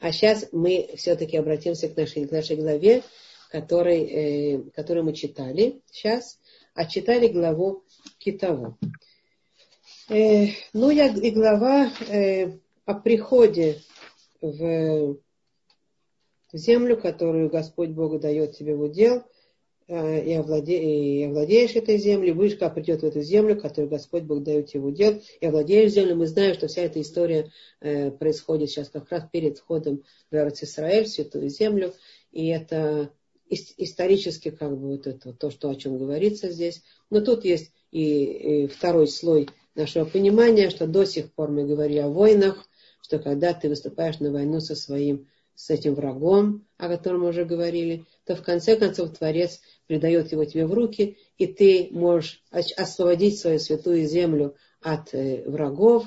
А сейчас мы все-таки обратимся к нашей, к нашей главе, который, э, которую мы читали сейчас, а читали главу Китову. Э, ну, я, и глава э, о приходе в, в землю, которую Господь Бог дает тебе в удел, и, овладе, и овладеешь этой землей, как придет в эту землю, которую Господь Бог дает тебе в удел, и овладеешь землей. Мы знаем, что вся эта история э, происходит сейчас как раз перед входом в Израиль, в Святую Землю, и это исторически как бы вот это то, что о чем говорится здесь. Но тут есть и, и второй слой нашего понимания, что до сих пор мы говорили о войнах, что когда ты выступаешь на войну со своим, с этим врагом, о котором мы уже говорили, то в конце концов Творец придает его тебе в руки, и ты можешь освободить свою святую землю от э, врагов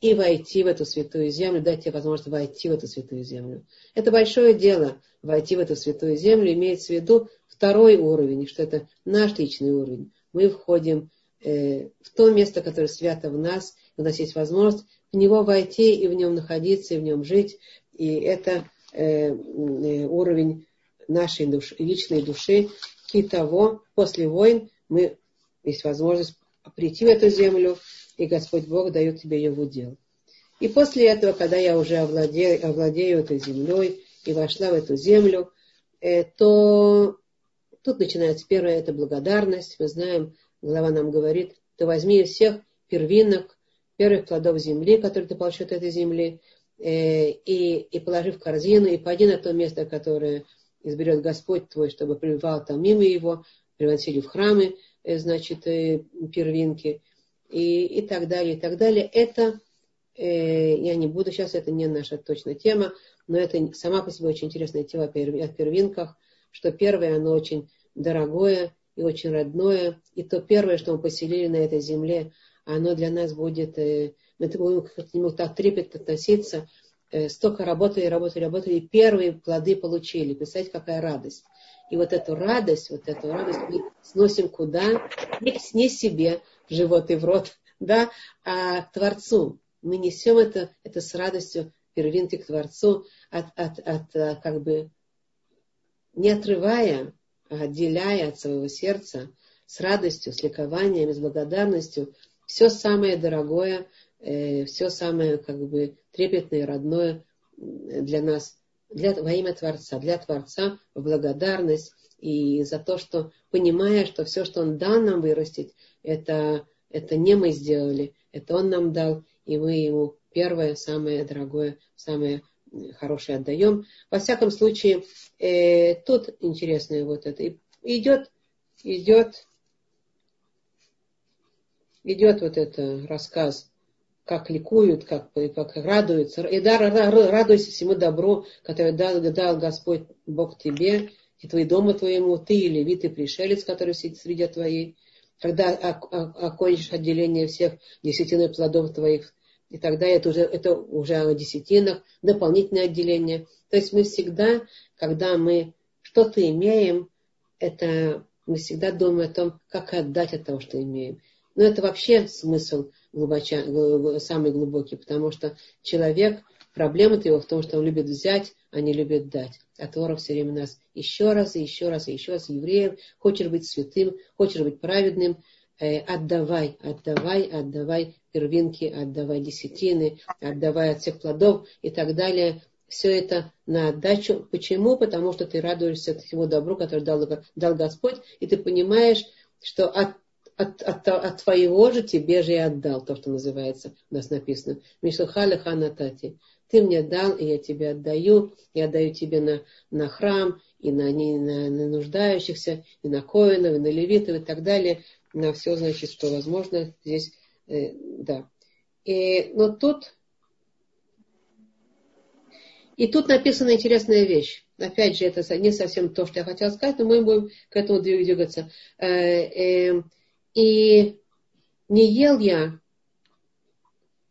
и войти в эту святую землю, дать тебе возможность войти в эту святую землю. Это большое дело, войти в эту святую землю, имеется в виду второй уровень, что это наш личный уровень. Мы входим э, в то место, которое свято в нас, у нас есть возможность в него войти и в нем находиться, и в нем жить. И это уровень нашей души, личной души. И того, после войн мы есть возможность прийти в эту землю, и Господь Бог дает тебе ее в удел. И после этого, когда я уже овладею, овладею этой землей и вошла в эту землю, э, то тут начинается первое, это благодарность. Мы знаем, глава нам говорит, ты возьми всех первинок, первых плодов земли, которые ты получишь от этой земли, э, и, и положи в корзину, и пойди на то место, которое изберет Господь твой, чтобы пребывал там мимо его, приносили в храмы, э, значит, первинки, и, и так далее, и так далее. Это, э, я не буду сейчас, это не наша точная тема, но это сама по себе очень интересная тема о первинках, что первое, оно очень дорогое и очень родное, и то первое, что мы поселили на этой земле, оно для нас будет, э, мы будем к нему так трепетно относиться, э, столько работали, работали, работали, и первые плоды получили. Представьте, какая радость. И вот эту радость, вот эту радость мы сносим куда? Не, не себе, в живот и в рот, да, а к Творцу. Мы несем это, это с радостью первинки к Творцу, от, от, от, э, как бы не отрывая, а отделяя от своего сердца, с радостью, с ликованием, с благодарностью, все самое дорогое, э, все самое как бы трепетное родное для нас, для, во имя Творца, для Творца в благодарность и за то, что понимая, что все, что Он дал нам вырастить, это, это не мы сделали, это Он нам дал, и мы Ему первое, самое дорогое, самое хорошее отдаем. Во всяком случае, э, тут интересное вот это. Идет, идет, идет вот это рассказ, как ликуют, как, как радуются. И да, радуйся всему добру, которое дал, дал Господь Бог тебе, и твои дома твоему, ты и левит, и пришелец, который сидит среди твоей когда окончишь отделение всех десятиных плодов твоих, и тогда это уже, это уже о десятинах, дополнительное отделение. То есть мы всегда, когда мы что-то имеем, это мы всегда думаем о том, как отдать от того, что имеем. Но это вообще смысл глубоча, самый глубокий, потому что человек, проблема-то его в том, что он любит взять, а не любит дать. А Тора все время нас еще раз, и еще раз, и еще раз евреев. Хочешь быть святым, хочешь быть праведным, э, отдавай, отдавай, отдавай первинки, отдавай десятины, отдавай от всех плодов и так далее. Все это на отдачу. Почему? Потому что ты радуешься всему добру, которое дал, дал Господь, и ты понимаешь, что от от, от, от твоего же тебе же и отдал, то, что называется, у нас написано. Мишухаля ханатати ты мне дал, и я тебе отдаю, я отдаю тебе на, на храм, и на, не, на, на нуждающихся, и на коинов, и на левитов, и так далее, на все, значит, что возможно здесь, э, да. И, но тут, и тут написана интересная вещь. Опять же, это не совсем то, что я хотела сказать, но мы будем к этому двигаться. Э, э, и не ел я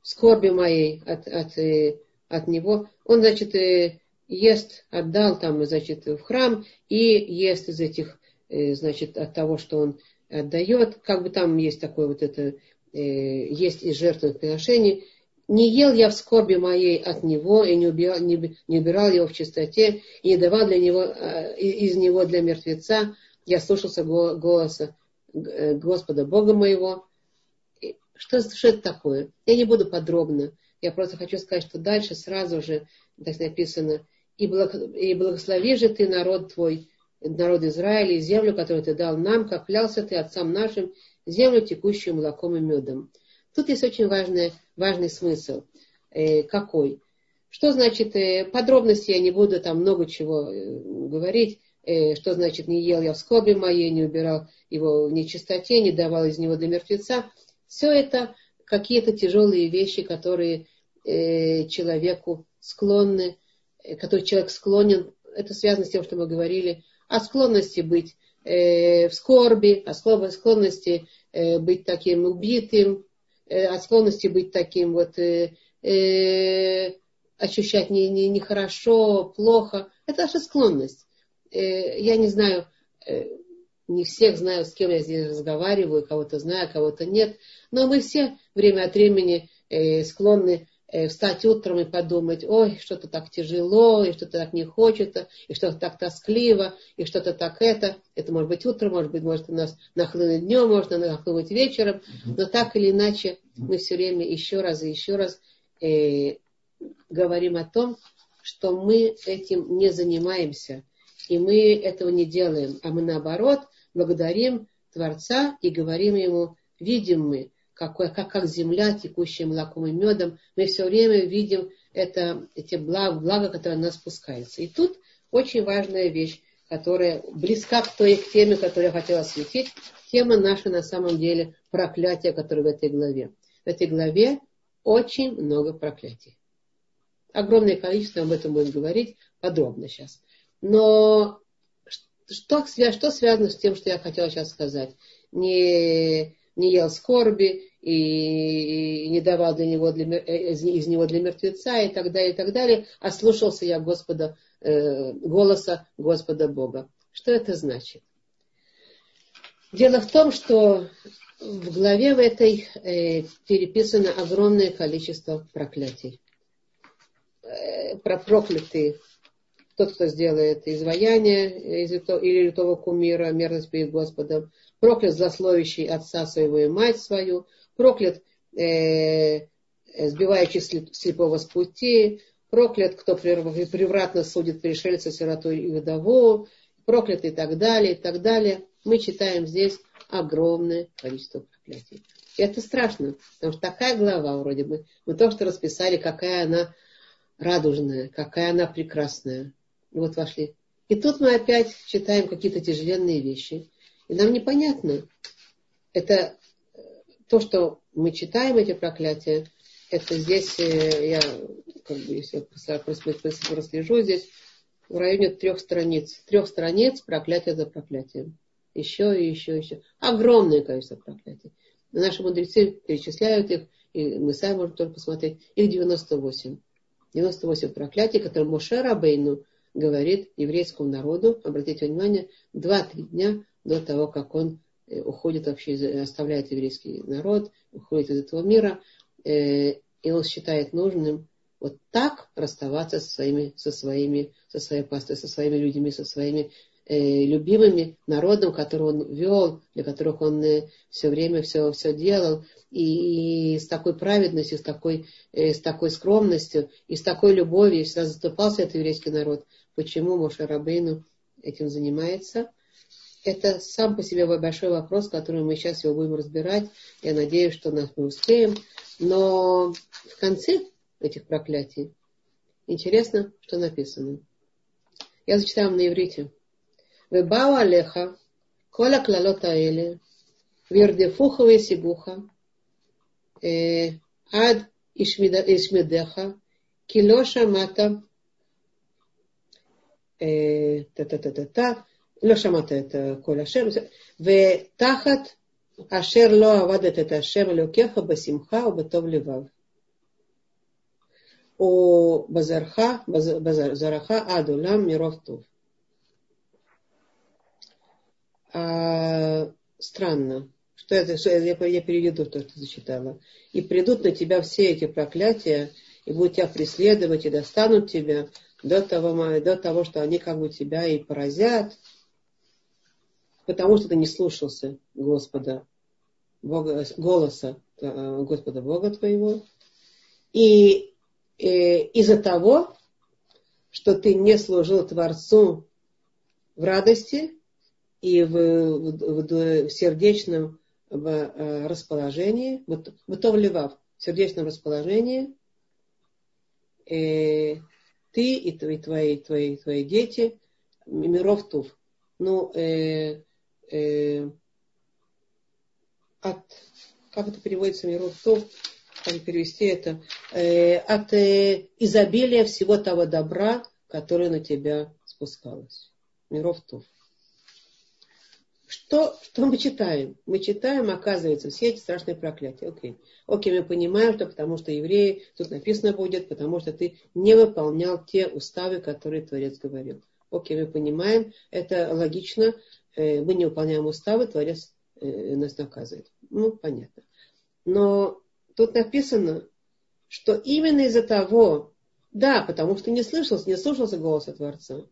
скорби моей от, от э, от него. Он, значит, э, ест, отдал там, значит, в храм и ест из этих, э, значит, от того, что он отдает. Как бы там есть такое вот это, есть из жертвенных приношений. не ел я в скорби моей от него, и не убирал, не, не убирал его в чистоте, и не давал для него, из него для мертвеца. Я слушался голоса Господа Бога моего. Что, что это такое? Я не буду подробно. Я просто хочу сказать, что дальше сразу же так написано, и, благ, и благослови же ты народ твой, народ Израиля, и землю, которую ты дал нам, как клялся ты отцам нашим, землю, текущую молоком и медом. Тут есть очень важный, важный смысл. Э, какой? Что значит, э, подробности я не буду там много чего э, говорить, э, что значит не ел я в скобе моей, не убирал его в нечистоте, не давал из него для мертвеца. Все это какие-то тяжелые вещи, которые э, человеку склонны, э, который человек склонен, это связано с тем, что мы говорили, о склонности быть э, в скорби, о склонности э, быть таким убитым, Э, от склонности быть таким вот, э, э, ощущать не, не, нехорошо, плохо. Это наша склонность. Э, я не знаю, э, не всех знаю, с кем я здесь разговариваю, кого-то знаю, кого-то нет, но мы все время от времени э, склонны Э, встать утром и подумать, ой, что-то так тяжело, и что-то так не хочется, и что-то так тоскливо, и что-то так это. Это может быть утром, может быть, может у нас нахлынуть днем, можно нахлынуть вечером, но так или иначе мы все время еще раз и еще раз э, говорим о том, что мы этим не занимаемся, и мы этого не делаем, а мы наоборот благодарим Творца и говорим ему, видим мы, какой, как, как земля, текущая молоком и медом. Мы все время видим это, эти блага, блага, которые на нас спускаются. И тут очень важная вещь, которая близка к той к теме, которую я хотела осветить. Тема наша на самом деле проклятие, которое в этой главе. В этой главе очень много проклятий. Огромное количество, об этом будем говорить подробно сейчас. Но что, что связано с тем, что я хотела сейчас сказать? Не, не ел скорби, и не давал для него для, э, из, из него для мертвеца и так далее, и так далее, а слушался я Господа, э, голоса Господа Бога. Что это значит? Дело в том, что в главе в этой э, переписано огромное количество проклятий. Э, про проклятый тот, кто сделает изваяние из или лютого кумира, мерзость перед Господом, проклят злословящий отца своего и мать свою, проклят э, сбивающий слепого с пути, проклят, кто превратно судит пришельца, сироту и вдову, проклят и так далее, и так далее. Мы читаем здесь огромное количество проклятий. И это страшно, потому что такая глава вроде бы, мы то, что расписали, какая она радужная, какая она прекрасная. И вот вошли. И тут мы опять читаем какие-то тяжеленные вещи. И нам непонятно, это то, что мы читаем эти проклятия, это здесь, э, я, как бы, если я прослежу здесь, в районе трех страниц. Трех страниц проклятия за проклятием. Еще и еще, еще. Огромное количество проклятий. Наши мудрецы перечисляют их, и мы сами можем только посмотреть. Их 98. 98 проклятий, которые Моше Рабейну говорит еврейскому народу, обратите внимание, 2-3 дня до того, как он Э, уходит вообще, оставляет еврейский народ, уходит из этого мира, э, и он считает нужным вот так расставаться со своими, со своими, со своей пастой, со своими людьми, со своими э, любимыми народом, который он вел, для которых он э, все время все, все делал, и, и с такой праведностью, с такой, э, с такой скромностью, и с такой любовью всегда заступался этот еврейский народ. Почему Моша Рабейну этим занимается? это сам по себе большой вопрос, который мы сейчас его будем разбирать. Я надеюсь, что нас мы успеем. Но в конце этих проклятий интересно, что написано. Я зачитаю вам на иврите. Вебау алеха, кола клалот аэле, вирдефуха весибуха, ад ишмидеха, килоша мата, та-та-та-та-та, לא שמעת את קול השם, ותחת אשר לא עבדת את השם אלוקיך בשמחה ובטוב לבב. ובזרעך, בזרעך עד עולם מרוב טוב. А, странно, что что это, что я, я переведу то, что зачитала. И придут на тебя все эти проклятия, и будут тебя преследовать, и достанут тебя до того, до того, что они как бы тебя и поразят, потому что ты не слушался Господа, Бога, голоса э, Господа Бога твоего. И э, из-за того, что ты не служил Творцу в радости и в, в, в, в сердечном э, расположении, вот, в в сердечном расположении, э, ты и твои, твои, твои, твои дети, миров туф. Ну, э, э, от, как это переводится, миров туф, как перевести это, э, от э, изобилия всего того добра, которое на тебя спускалось. Миров туф. Что, что мы читаем? Мы читаем, оказывается, все эти страшные проклятия. Окей. Окей, мы понимаем, что потому что евреи, тут написано будет, потому что ты не выполнял те уставы, которые Творец говорил. Окей, мы понимаем, это логично. Э, мы не выполняем уставы, Творец э, нас наказывает. Ну, понятно. Но тут написано, что именно из-за того, да, потому что не слышался, не слушался голоса Творца,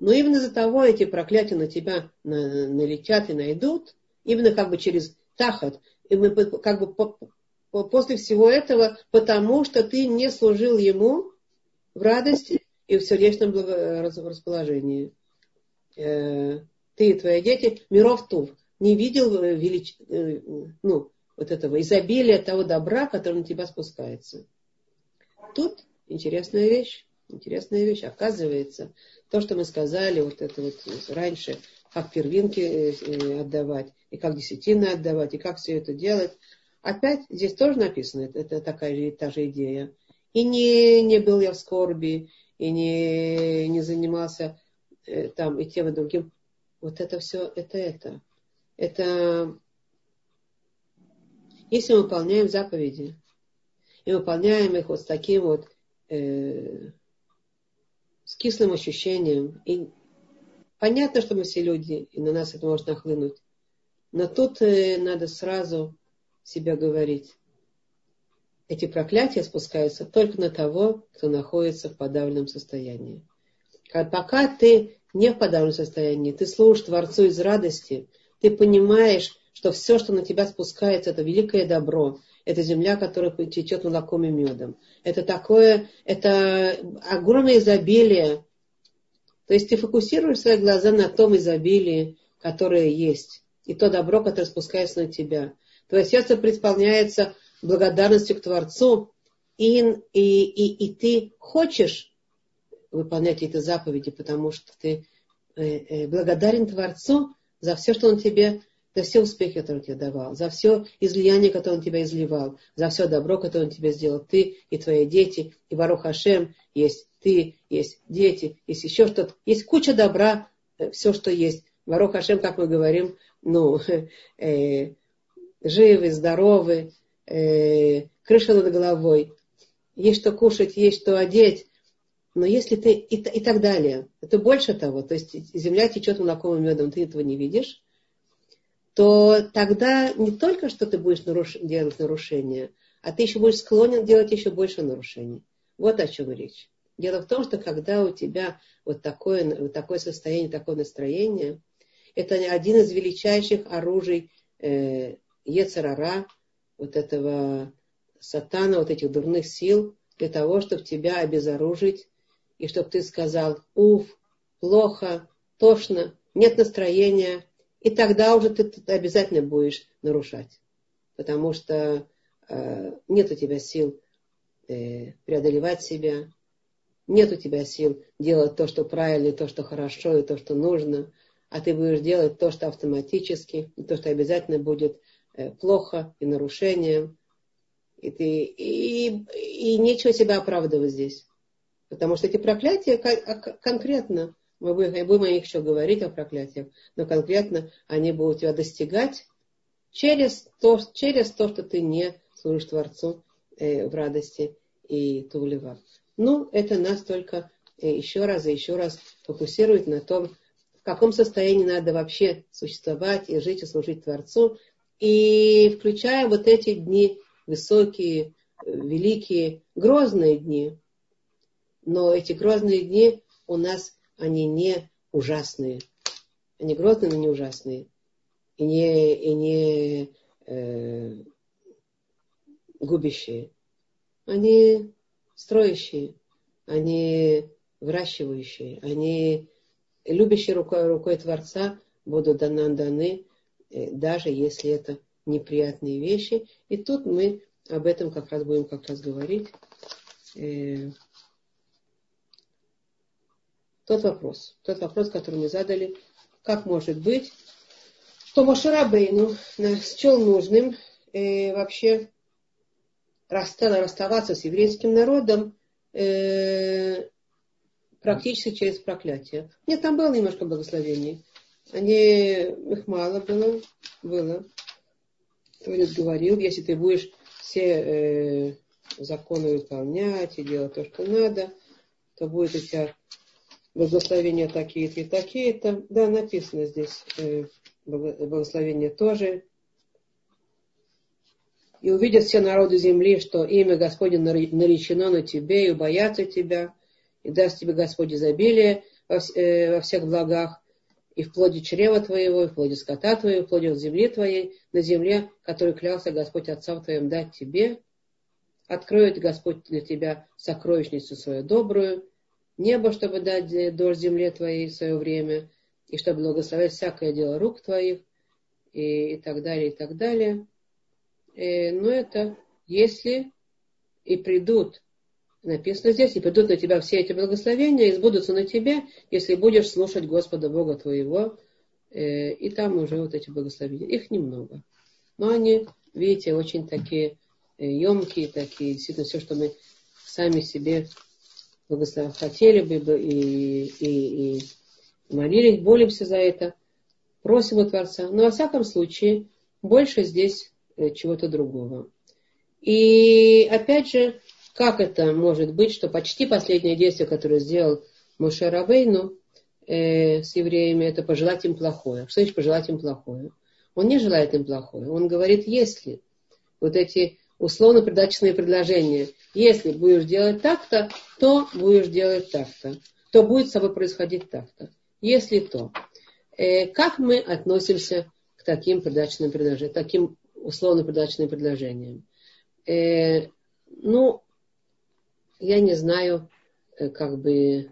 но именно из-за того эти проклятия на тебя налетят и найдут, именно как бы через тахат, и мы как бы по, по, после всего этого, потому что ты не служил ему в радости и в сердечном расположении. Э, ты и твои дети, миров тув, не видел велич... Э, ну, вот этого изобилия того добра, который на тебя спускается. Тут интересная вещь. Интересная вещь. Оказывается, то, что мы сказали, вот это вот раньше, как первинки э, э, отдавать, и как десятины отдавать, и как все это делать, опять здесь тоже написано, это, это такая же, та же идея. И не, не был я в скорби, и не, не занимался э, там и тем, и другим. Вот это все, это это. Это если мы выполняем заповеди, и выполняем их вот с таким вот э, с кислым ощущением. И понятно, что мы все люди, и на нас это может нахлынуть. Но тут э, надо сразу себя говорить. Эти проклятия спускаются только на того, кто находится в подавленном состоянии. Пока ты не в подавленном состоянии, ты служишь Творцу из радости, ты понимаешь, что все, что на тебя спускается, это великое добро, это земля, которая течет молоком и медом. Это такое, это огромное изобилие. То есть ты фокусируешь свои глаза на том изобилии, которое есть, и то добро, которое спускается на тебя. Твое сердце преисполняется благодарностью к Творцу, и, и, и, и ты хочешь выполнять эти заповеди, потому что ты э, э, благодарен Творцу за все, что Он тебе за все успехи, которые он тебе давал, за все излияние, которое он тебя изливал, за все добро, которое он тебе сделал, ты и твои дети, и Барух Хашем, есть ты, есть дети, есть еще что-то, есть куча добра, э, все, что есть. Барух Хашем, как мы говорим, ну, э, живы, здоровы, э, крыша над головой, есть что кушать, есть что одеть, но если ты и, и так далее, это больше того, то есть земля течет молоком и медом, ты этого не видишь, то тогда не только что ты будешь наруш... делать нарушения, а ты еще будешь склонен делать еще больше нарушений. Вот о чем речь. Дело в том, что когда у тебя вот такое, вот такое состояние, такое настроение, это один из величайших оружий э, Ецарара, вот этого сатана, вот этих дурных сил, для того, чтобы тебя обезоружить, и чтобы ты сказал, уф, плохо, тошно, нет настроения, и тогда уже ты, ты обязательно будешь нарушать. Потому что э, нет у тебя сил э, преодолевать себя, нет у тебя сил делать то, что правильно, и то, что хорошо, и то, что нужно, а ты будешь делать то, что автоматически, и то, что обязательно будет э, плохо и нарушением. И, ты, и, и нечего себя оправдывать здесь. Потому что эти проклятия конкретно мы будем, о них еще говорить, о проклятиях, но конкретно они будут тебя достигать через то, через то что ты не служишь Творцу э, в радости и тулева. Ну, это нас только э, еще раз и еще раз фокусирует на том, в каком состоянии надо вообще существовать и жить и служить Творцу. И включая вот эти дни высокие, великие, грозные дни. Но эти грозные дни у нас, они не ужасные. Они грозные, но не ужасные. И не, и не э, губящие. Они строящие, они выращивающие, они любящие рукой, рукой Творца будут нам даны, э, даже если это неприятные вещи. И тут мы об этом как раз будем как раз говорить. Тот вопрос, тот вопрос, который мы задали, как может быть, что Мошерабейну счел нужным э, вообще расставаться с еврейским народом э, практически через проклятие. Нет, там было немножко благословений. Они, их мало было, было. Творец говорил, если ты будешь все э, законы выполнять и делать то, что надо, то будет у тебя благословения такие-то и такие-то. Да, написано здесь э, благословение тоже. И увидят все народы земли, что имя Господне наречено на тебе, и убоятся тебя, и даст тебе Господь изобилие э, во всех благах, и в плоде чрева твоего, и в плоде скота твоего, и в плоде земли твоей, на земле, которую клялся Господь Отцам твоим дать тебе. Откроет Господь для тебя сокровищницу свою добрую, небо, чтобы дать дождь земле твоей в свое время, и чтобы благословить всякое дело рук твоих, и, и так далее, и так далее. Э, но это если и придут, написано здесь, и придут на тебя все эти благословения, и сбудутся на тебе, если будешь слушать Господа Бога твоего, э, и там уже вот эти благословения. Их немного. Но они, видите, очень такие емкие, такие, действительно, все, что мы сами себе благословить хотели бы и, и, и молились, молимся за это, просим у Творца. Но во всяком случае, больше здесь э, чего-то другого. И опять же, как это может быть, что почти последнее действие, которое сделал Моше Рабейну э, с евреями, это пожелать им плохое. Что значит пожелать им плохое? Он не желает им плохое. Он говорит, если вот эти условно-придаточные предложения. Если будешь делать так-то, то будешь делать так-то. То будет с собой происходить так-то. Если то. Э, как мы относимся к таким придаточным предложениям, таким условно-придаточным предложениям? Э, ну, я не знаю, э, как бы,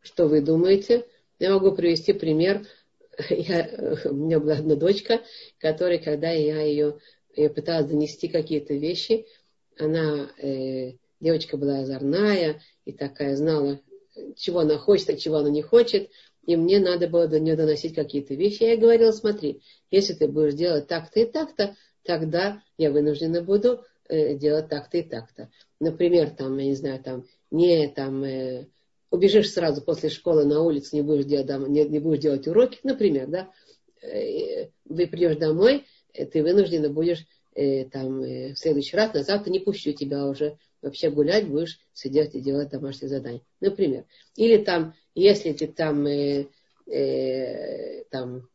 что вы думаете. Я могу привести пример. Я, у меня была одна дочка, которая, когда я ее я пыталась донести какие-то вещи. Она, э, девочка была озорная и такая знала, чего она хочет, а чего она не хочет. И мне надо было до нее доносить какие-то вещи. Я ей говорила, смотри, если ты будешь делать так-то и так-то, тогда я вынуждена буду э, делать так-то и так-то. Например, там, я не знаю, там, не там, э, убежишь сразу после школы на улицу, не будешь делать, не, не будешь делать уроки, например, да, э, придешь домой, ты вынуждена будешь э, там, э, в следующий раз, на завтра не пущу тебя уже вообще гулять, будешь сидеть и делать домашние задания. Например. Или там, если ты там, э, э, там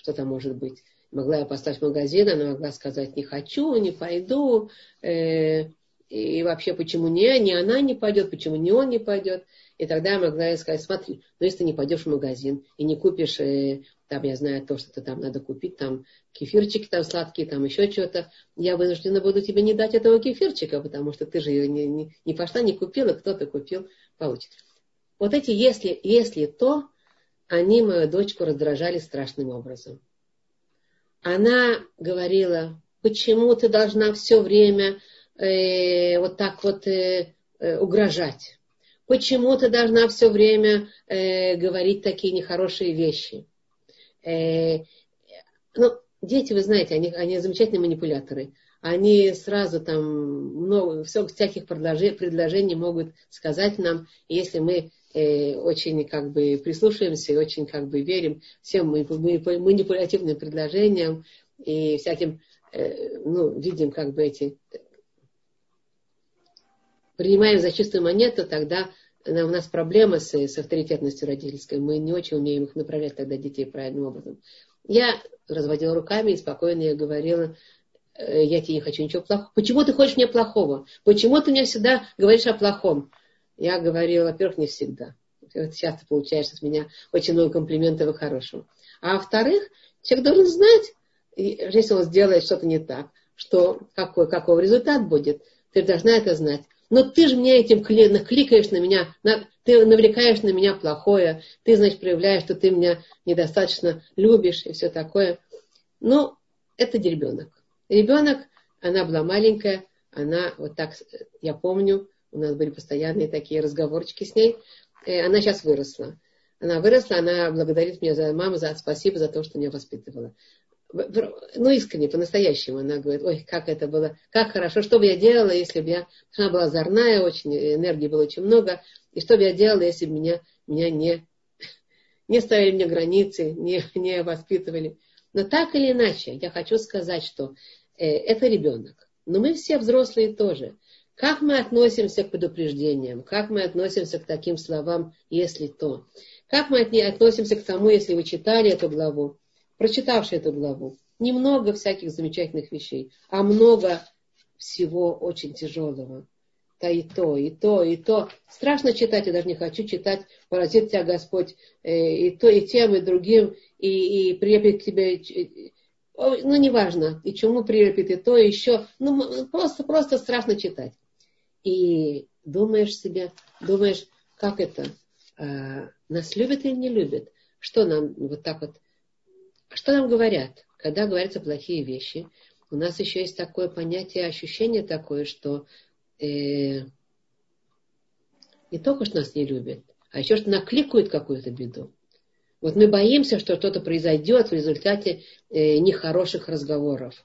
что там может быть, могла я поставить магазин, она могла сказать, не хочу, не пойду, э, и вообще, почему не, не она не пойдет, почему не он не пойдет. И тогда я могла сказать, смотри, ну если ты не пойдешь в магазин и не купишь э, там, я знаю, то, что-то там надо купить, там кефирчики там сладкие, там еще что-то, я вынуждена буду тебе не дать этого кефирчика, потому что ты же не, не, не пошла, не купила, кто-то купил, получит. Вот эти если, если то, они мою дочку раздражали страшным образом. Она говорила, почему ты должна все время э, вот так вот э, э, угрожать? Почему ты должна все время э, говорить такие нехорошие вещи? Э, ну, дети, вы знаете, они, они замечательные манипуляторы. Они сразу там много, все, всяких предложений, предложений могут сказать нам, если мы э, очень как бы прислушаемся и очень как бы верим всем манипулятивным предложениям и всяким, э, ну, видим как бы эти принимаем за чистую монету, тогда у нас проблема с, с авторитетностью родительской. Мы не очень умеем их направлять тогда детей правильным образом. Я разводила руками и спокойно я говорила, «Э, я тебе не хочу ничего плохого. Почему ты хочешь мне плохого? Почему ты мне всегда говоришь о плохом? Я говорила, во-первых, не всегда. Вот часто получаешь от меня очень много комплиментов и хорошего. А во-вторых, человек должен знать, если он сделает что-то не так, что какой, какой результат будет. Ты должна это знать. Но ты же мне этим кликаешь на меня, на, ты навлекаешь на меня плохое, ты, значит, проявляешь, что ты меня недостаточно любишь и все такое. Но это ребенок. Ребенок, она была маленькая, она вот так, я помню, у нас были постоянные такие разговорчики с ней, она сейчас выросла. Она выросла, она благодарит меня за маму, за спасибо за то, что меня воспитывала ну, искренне, по-настоящему. Она говорит, ой, как это было, как хорошо, что бы я делала, если бы я... Она была озорная очень, энергии было очень много. И что бы я делала, если бы меня, меня не, не ставили мне границы, не, не воспитывали. Но так или иначе, я хочу сказать, что э, это ребенок. Но мы все взрослые тоже. Как мы относимся к предупреждениям, как мы относимся к таким словам, если то. Как мы относимся к тому, если вы читали эту главу, прочитавший эту главу, немного всяких замечательных вещей, а много всего очень тяжелого. Да и то, и то, и то. Страшно читать, я даже не хочу читать, поразит тебя Господь э, и то, и тем, и другим, и, и прилепит к тебе, э, ну, неважно, и чему прилепит, и то, и еще. Ну, просто, просто страшно читать. И думаешь себе, думаешь, как это, э, нас любят или не любят? Что нам вот так вот что нам говорят? Когда говорятся плохие вещи, у нас еще есть такое понятие, ощущение такое, что э, не только что нас не любят, а еще что накликают какую-то беду. Вот мы боимся, что что-то произойдет в результате э, нехороших разговоров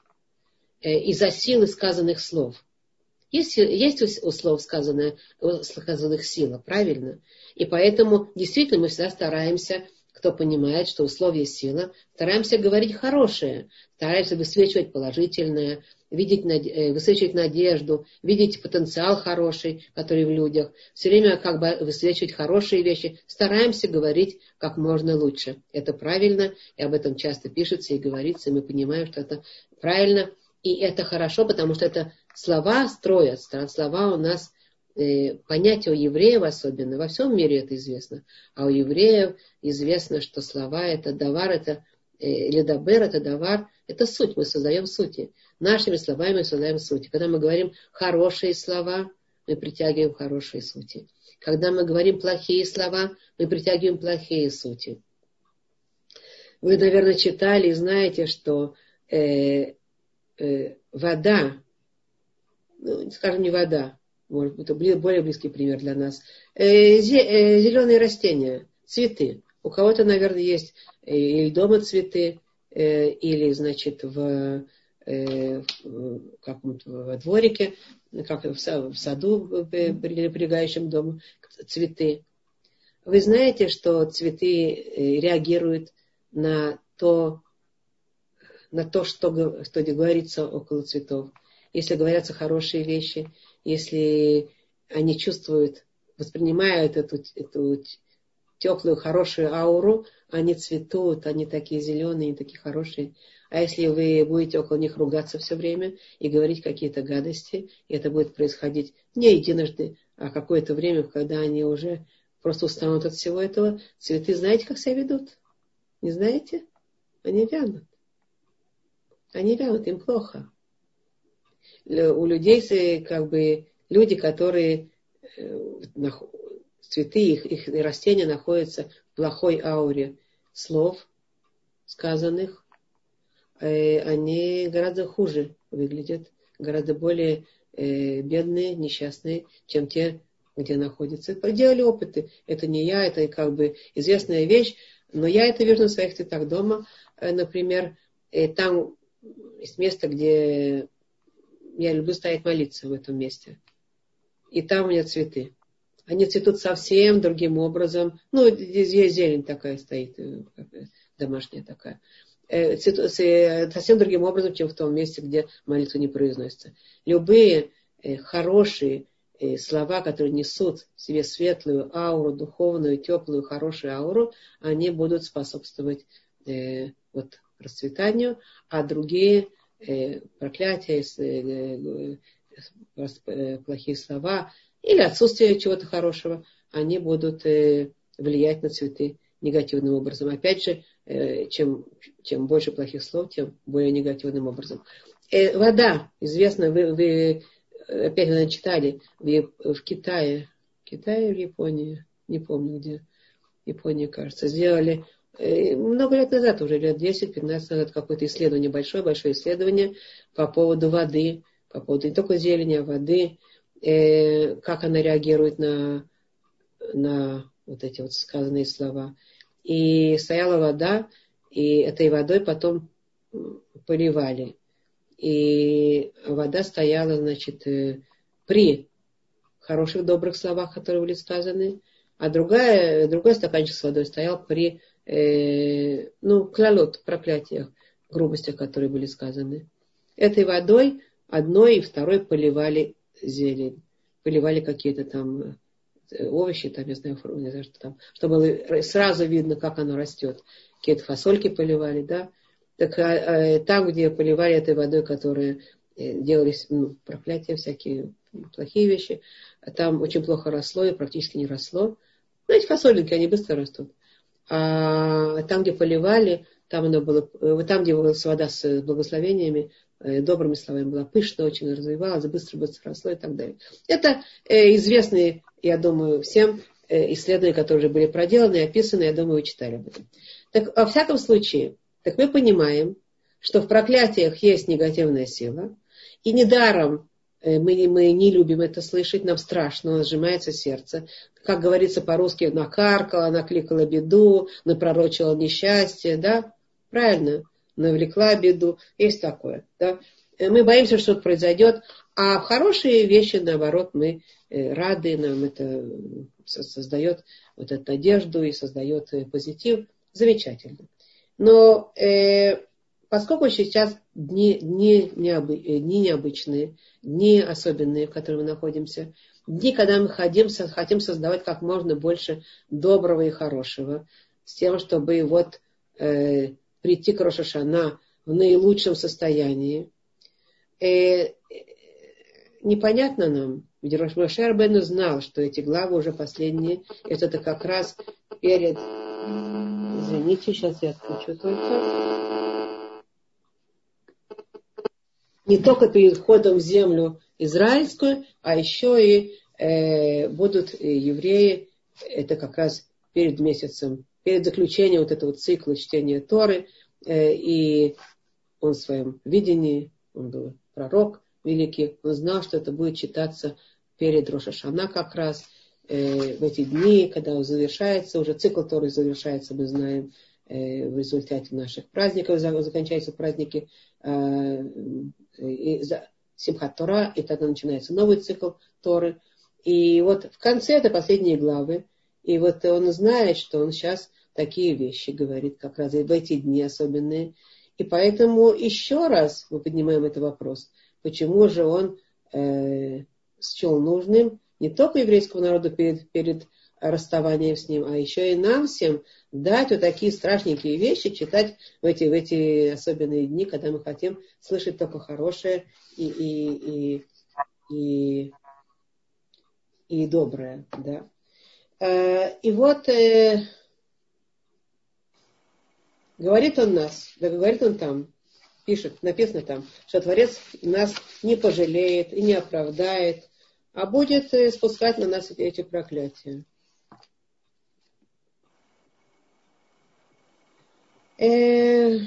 э, из-за силы сказанных слов. Есть, есть у, слов сказанное, у сказанных сила, правильно? И поэтому действительно мы всегда стараемся кто понимает, что условие сила, стараемся говорить хорошее, стараемся высвечивать положительное, видеть, э, высвечивать надежду, видеть потенциал хороший, который в людях, все время как бы высвечивать хорошие вещи, стараемся говорить как можно лучше. Это правильно, и об этом часто пишется и говорится, и мы понимаем, что это правильно, и это хорошо, потому что это слова строят, слова у нас понятие у евреев особенно, во всем мире это известно, а у евреев известно, что слова это давар, это э, или дабер, это давар, это суть, мы создаем сути. Нашими словами мы создаем сути. Когда мы говорим хорошие слова, мы притягиваем хорошие сути. Когда мы говорим плохие слова, мы притягиваем плохие сути. Вы, наверное, читали и знаете, что э, э, вода, ну, скажем, не вода, может быть, это более близкий пример для нас. Э, э, зеленые растения, цветы. У кого-то, наверное, есть э, или дома цветы, или, значит, в, как во дворике, как в саду, прилегающем дому, цветы. Вы знаете, что цветы реагируют на то, на то, что, что говорится около цветов. Если говорятся хорошие вещи, если они чувствуют, воспринимают эту, эту теплую, хорошую ауру, они цветут, они такие зеленые, они такие хорошие. А если вы будете около них ругаться все время и говорить какие-то гадости, и это будет происходить не единожды, а какое-то время, когда они уже просто устанут от всего этого, цветы знаете, как себя ведут? Не знаете? Они вянут. Они вянут, им плохо у людей как бы люди, которые э, цветы, их, их растения находятся в плохой ауре слов, сказанных, э, они гораздо хуже выглядят, гораздо более э, бедные, несчастные, чем те, где находятся. Делали опыты. Это не я, это как бы известная вещь, но я это вижу на своих цветах дома. Например, там есть место, где я люблю стоять молиться в этом месте. И там у меня цветы. Они цветут совсем другим образом. Ну, здесь зелень такая стоит, э, домашняя такая. Э, цветут совсем другим образом, чем в том месте, где молитва не произносится. Любые э, хорошие слова, которые несут в себе светлую ауру, духовную, теплую, хорошую ауру, они будут способствовать вот расцветанию, а другие э, проклятия, э, э, э, плохие слова или отсутствие чего-то хорошего, они будут э, влиять на цветы негативным образом. Опять же, э, чем, чем больше плохих слов, тем более негативным образом. Э, вода, известно, вы, вы опять вы читали, в, в Китае, Китае или Японии, не помню где, Японии, кажется, сделали э, много лет назад, уже лет 10-15 назад, какое-то исследование, большое-большое исследование по поводу воды, по поводу не только зелени, а воды, э, как она реагирует на, на вот эти вот сказанные слова. И стояла вода, и этой водой потом поливали. И вода стояла, значит, э, при хороших, добрых словах, которые были сказаны, а другая, другой стаканчик с водой стоял при, э, ну, клалот, проклятиях, грубостях, которые были сказаны. Этой водой одной и второй поливали зелень, поливали какие-то там э, овощи, там, я знаю, не знаю, что там, чтобы было сразу видно, как оно растет. Какие-то фасольки поливали, да. Так а, а, там, где поливали этой водой, которая э, делались ну, проклятия всякие, плохие вещи, там очень плохо росло и практически не росло. Ну, эти фасолинки, они быстро растут. А там, где поливали, там оно было, э, там, где была вода с благословениями, э, добрыми словами была пышно, очень развивалась, быстро-быстро росло и так далее. Это э, известные, я думаю, всем исследования, которые уже были проделаны описаны, я думаю, вы читали об этом. Так, во всяком случае, так мы понимаем, что в проклятиях есть негативная сила, и недаром мы, мы не любим это слышать, нам страшно, сжимается сердце. Как говорится по-русски, накаркала, накликала беду, напророчила несчастье, да? Правильно, навлекла беду, есть такое, да? Э, мы боимся, что произойдет, а в хорошие вещи, наоборот, мы э, рады, нам это создает вот эту надежду и создает позитив. Замечательно. Но э, поскольку сейчас дни, дни, необы, дни необычные, дни особенные, в которых мы находимся, дни, когда мы хотим, хотим создавать как можно больше доброго и хорошего, с тем, чтобы вот э, прийти к Рошашана в наилучшем состоянии. Э, непонятно нам, ведь Рошмашер Бену знал, что эти главы уже последние, это как раз перед... Извините, сейчас я отключу только не только перед входом в землю израильскую, а еще и э, будут евреи, это как раз перед месяцем, перед заключением вот этого цикла чтения Торы, э, и он в своем видении, он был пророк великий, он знал, что это будет читаться перед Рошашана как раз, э, в эти дни, когда завершается, уже цикл Торы завершается, мы знаем, в результате наших праздников, заканчиваются праздники э, и Симхат Тора, и тогда начинается новый цикл Торы. И вот в конце это последние главы. И вот он знает, что он сейчас такие вещи говорит, как раз в эти дни особенные. И поэтому еще раз мы поднимаем этот вопрос. Почему же он э, счел нужным не только еврейскому народу перед, перед расставанием с ним, а еще и нам всем дать вот такие страшненькие вещи, читать в эти, в эти особенные дни, когда мы хотим слышать только хорошее и, и, и, и, и доброе. Да. Э, и вот э, говорит он нас, да, говорит он там, пишет, написано там, что Творец нас не пожалеет и не оправдает, а будет э, спускать на нас эти проклятия. Э...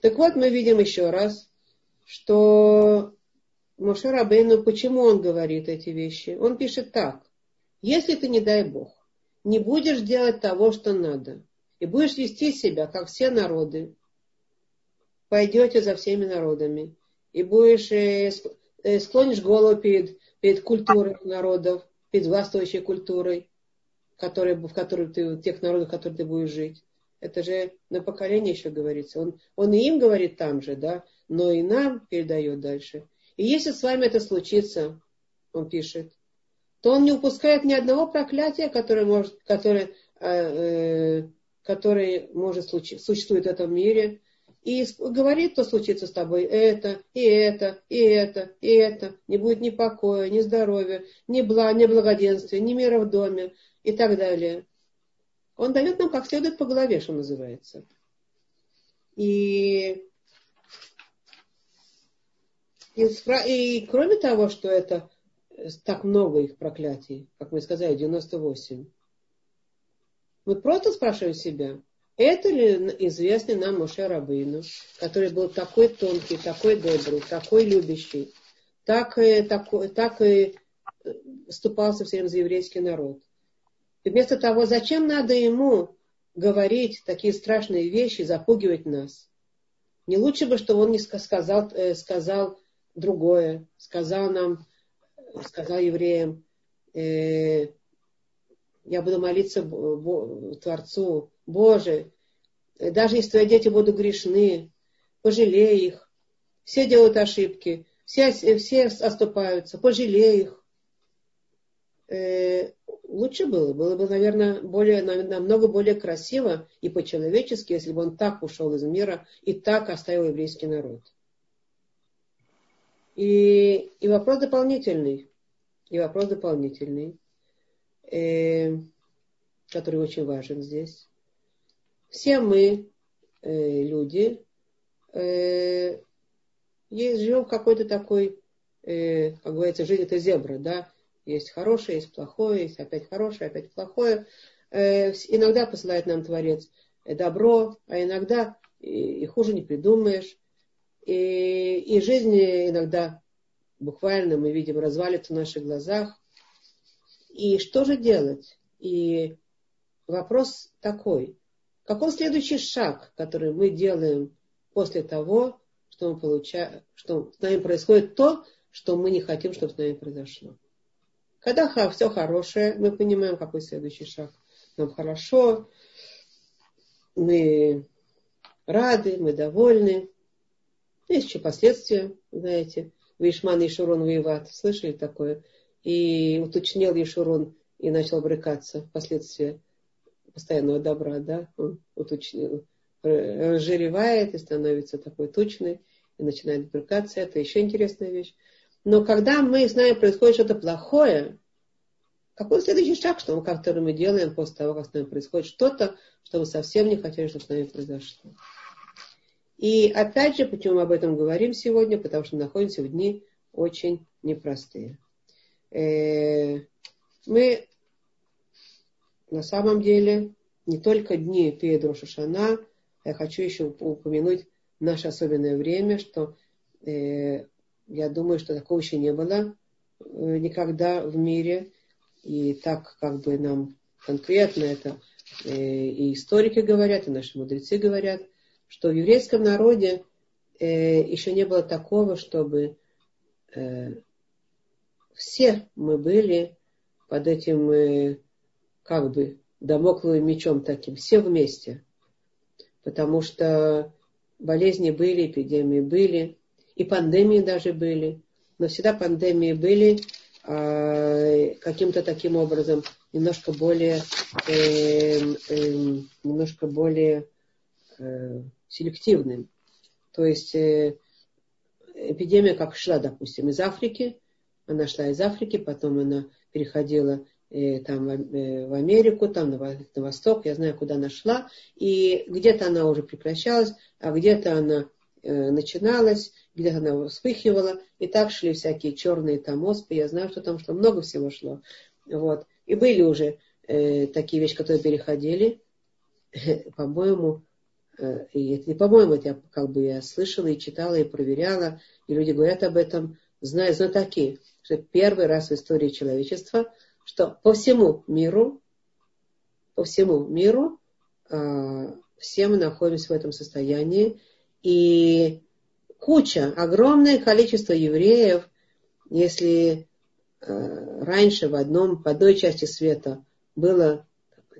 Так вот, мы видим еще раз, что Моше Рабейну, почему он говорит эти вещи? Он пишет так. Если ты, не дай Бог, не будешь делать того, что надо, и будешь вести себя, как все народы, пойдете за всеми народами, и будешь, э, э, склонишь голову перед, перед культурой народов, перед властвующей культурой, которой, в которой ты, тех народов, в которых ты будешь жить. Это же на поколение еще говорится. Он, он и им говорит там же, да, но и нам передает дальше. И если с вами это случится, он пишет, то он не упускает ни одного проклятия, которое может, которое, э, э, которое может случ, существует в этом мире, и говорит, что случится с тобой это, и это, и это, и это. Не будет ни покоя, ни здоровья, ни, бла, ни благоденствия, ни мира в доме и так далее. Он дает нам как следует по голове, что называется. И, и, и кроме того, что это так много их проклятий, как мы сказали, 98, мы просто спрашиваем себя, это ли известный нам Моше Рабыну, который был такой тонкий, такой добрый, такой любящий, так, и, такой, так и вступался все время за еврейский народ. И вместо того, зачем надо ему говорить такие страшные вещи, запугивать нас? Не лучше бы, чтобы он не сказал, э, сказал другое, сказал нам, сказал евреям, э, я буду молиться Творцу, Боже, даже если твои дети будут грешны, пожалей их. Все делают ошибки, все, все оступаются, пожалей их. Э, лучше было. Было бы, наверное, более, намного более красиво и по-человечески, если бы он так ушел из мира и так оставил еврейский народ. И, и вопрос дополнительный. И вопрос дополнительный, э, который очень важен здесь. Все мы, э, люди, э, живем в какой-то такой, э, как говорится, жизнь это зебра, да, есть хорошее, есть плохое, есть опять хорошее, опять плохое. Э, иногда посылает нам Творец добро, а иногда и хуже не придумаешь. И, и жизнь иногда буквально мы видим развалится в наших глазах. И что же делать? И вопрос такой. Какой следующий шаг, который мы делаем после того, что мы получаем, что с нами происходит то, что мы не хотим, чтобы с нами произошло? Когда все хорошее, мы понимаем, какой следующий шаг. Нам хорошо, мы рады, мы довольны. Есть еще последствия, знаете. Вишман и Шурон воеват. Слышали такое? И уточнил Ешурон и начал брыкаться впоследствии постоянного добра, да, он уточнил, разжиревает и становится такой тучный, и начинает брыкаться. Это еще интересная вещь. Но когда мы знаем, происходит что-то плохое, какой следующий шаг, что мы, который мы делаем после того, как с нами происходит что-то, что мы совсем не хотели, чтобы с нами произошло. И опять же, почему мы об этом говорим сегодня, потому что мы находимся в дни очень непростые. Э, мы на самом деле не только дни перед Рошашана, я хочу еще упомянуть наше особенное время, что э, я думаю, что такого еще не было э, никогда в мире. И так как бы нам конкретно это э, и историки говорят, и наши мудрецы говорят, что в еврейском народе э, еще не было такого, чтобы э, все мы были под этим как бы домокловым мечом таким, все вместе. Потому что болезни были, эпидемии были, и пандемии даже были. Но всегда пандемии были а, каким-то таким образом немножко более, э, э, немножко более э, селективным. То есть э, эпидемия как шла, допустим, из Африки, она шла из Африки, потом она переходила э, там э, в Америку, там на, на восток, я знаю, куда она шла, и где-то она уже прекращалась, а где-то она э, начиналась, где-то она вспыхивала, и так шли всякие черные там оспы, я знаю, что там что много всего шло. Вот. И были уже э, такие вещи, которые переходили, по-моему, э, и это не по-моему, это я как бы я слышала и читала и проверяла, и люди говорят об этом, зная знатоки, что первый раз в истории человечества, что по всему миру, по всему миру э, все мы находимся в этом состоянии, и куча, огромное количество евреев, если э, раньше в одном, в одной части света было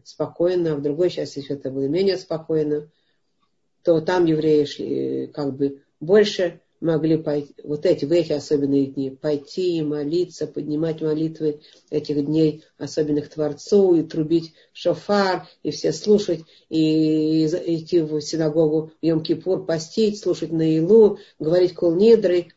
спокойно, в другой части света было менее спокойно, то там евреи шли как бы больше, могли пойти, вот эти, в эти особенные дни, пойти и молиться, поднимать молитвы этих дней особенных Творцу, и трубить шофар, и все слушать, и идти в синагогу в Йом-Кипур, постить, слушать Наилу, говорить кулнидры.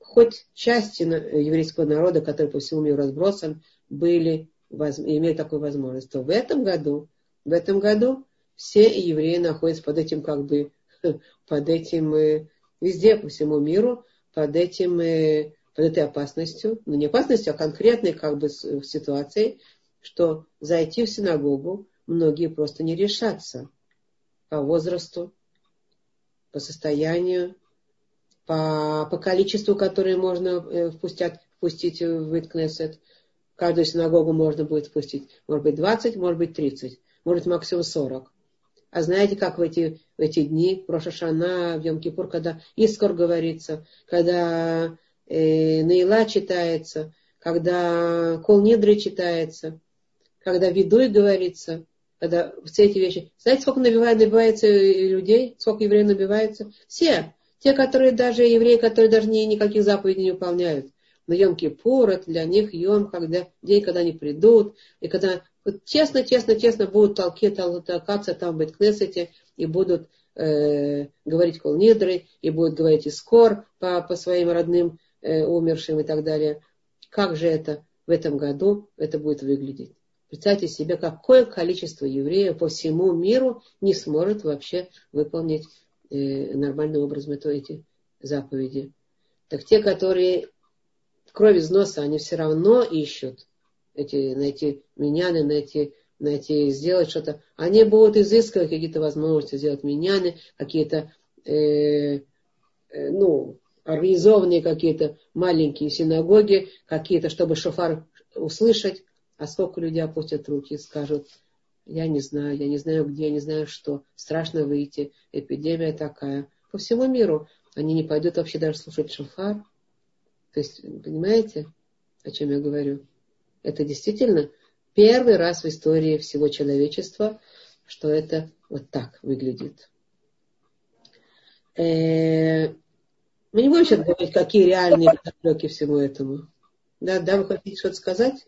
Хоть части еврейского народа, который по всему миру разбросан, были, имели такую возможность, то в этом году, в этом году все евреи находятся под этим как бы под этим э, везде, по всему миру, под этим, э, под этой опасностью, ну не опасностью, а конкретной как бы ситуацией, что зайти в синагогу многие просто не решатся по возрасту, по состоянию, по, по количеству, которое можно э, впустят, впустить в Иткнесет. Каждую синагогу можно будет впустить. Может быть 20, может быть 30, может максимум 40. А знаете, как в эти, в эти дни, в Рошашана, в Йом-Кипур, когда Искор говорится, когда э, Наила читается, когда Кол Нидры читается, когда Видуй говорится, когда все эти вещи. Знаете, сколько набивает, набивается людей, сколько евреев набивается? Все. Те, которые даже, евреи, которые даже не, никаких заповедей не выполняют. Но Йом-Кипур, это для них Йом, когда, день, когда они придут, и когда вот честно, честно, честно будут толки, толкаться там в Беткнесете и будут э, говорить колнидры, и будут говорить искор по, по своим родным э, умершим и так далее. Как же это в этом году это будет выглядеть? Представьте себе, какое количество евреев по всему миру не сможет вообще выполнить э, нормальным образом это, эти заповеди. Так те, которые кровь из носа, они все равно ищут эти, найти миняны, найти, найти, сделать что-то. Они будут изыскивать какие-то возможности сделать миняны, какие-то, э, э, ну, организованные какие-то маленькие синагоги, какие-то, чтобы шофар услышать, а сколько людей опустят руки и скажут, я не знаю, я не знаю где, я не знаю что, страшно выйти, эпидемия такая. По всему миру они не пойдут вообще даже слушать шофар. То есть, понимаете, о чем я говорю? Это действительно первый раз в истории всего человечества, что это вот так выглядит. Э, мы не будем сейчас говорить, какие реальные подоплеки всему этому. Да, да, вы хотите что-то сказать?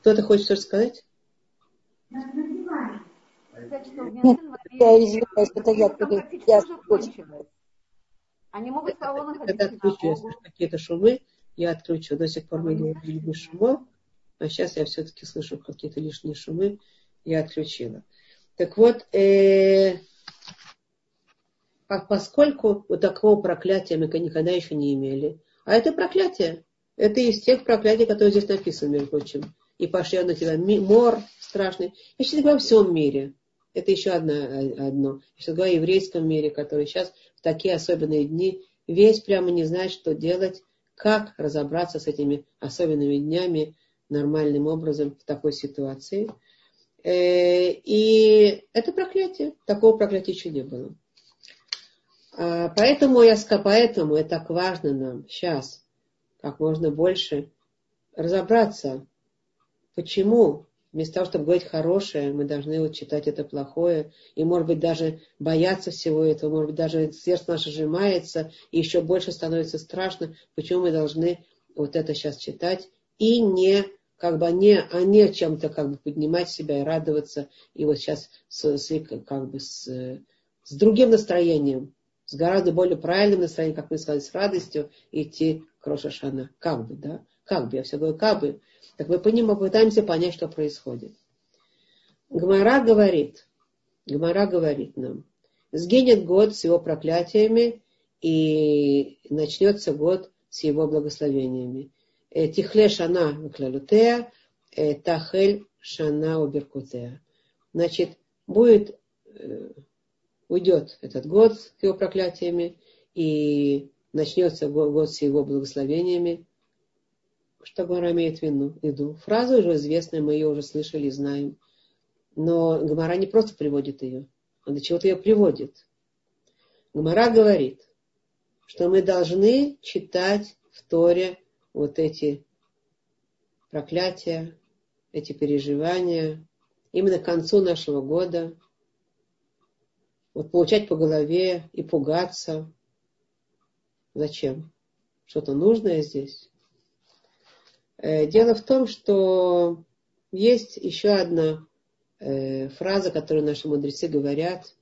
Кто-то хочет что-то сказать? Нет, я извиняюсь, это я, я, я Они могут салоны ходить. Это какие-то шумы, я отключу. До сих пор мы говорили без шумов, а сейчас я все-таки слышу какие-то лишние шумы, я отключила. Так вот, э, поскольку вот такого проклятия мы никогда еще не имели, а это проклятие, это из тех проклятий, которые здесь написаны, между прочим. И пошлет на тебя мор страшный. Я сейчас говорю о всем мире. Это еще одно. одно. Я сейчас говорю о еврейском мире, который сейчас в такие особенные дни весь прямо не знает, что делать как разобраться с этими особенными днями нормальным образом в такой ситуации. Э, и это проклятие. Такого проклятия еще не было. А, поэтому, я, поэтому это так важно нам сейчас как можно больше разобраться, почему Вместо того, чтобы говорить хорошее, мы должны вот читать это плохое. И, может быть, даже бояться всего этого. Может быть, даже сердце наше сжимается, и еще больше становится страшно. Почему мы должны вот это сейчас читать и не как бы не, а не чем-то как бы поднимать себя и радоваться. И вот сейчас с, с, как бы с, с другим настроением, с гораздо более правильным настроением, как мы сказали, с радостью идти к Рошашана. Как бы, да? Как бы, я все говорю, как бы. Так мы понимаем, попытаемся понять, что происходит. Гмара говорит, Гмара говорит нам, сгинет год с его проклятиями и начнется год с его благословениями. Э, Тихле шана вклалютея, э, тахель шана уберкутея. Значит, будет, э, уйдет этот год с его проклятиями и начнется год с его благословениями что Гмара имеет в виду. Фраза уже известная, мы ее уже слышали, знаем. Но Гмара не просто приводит ее, он до чего-то ее приводит. Гмара говорит, что мы должны читать в Торе вот эти проклятия, эти переживания именно к концу нашего года, вот получать по голове и пугаться. Зачем? Что-то нужное здесь. Э, дело в том, что есть еще одна э, фраза, которую наши мудрецы говорят.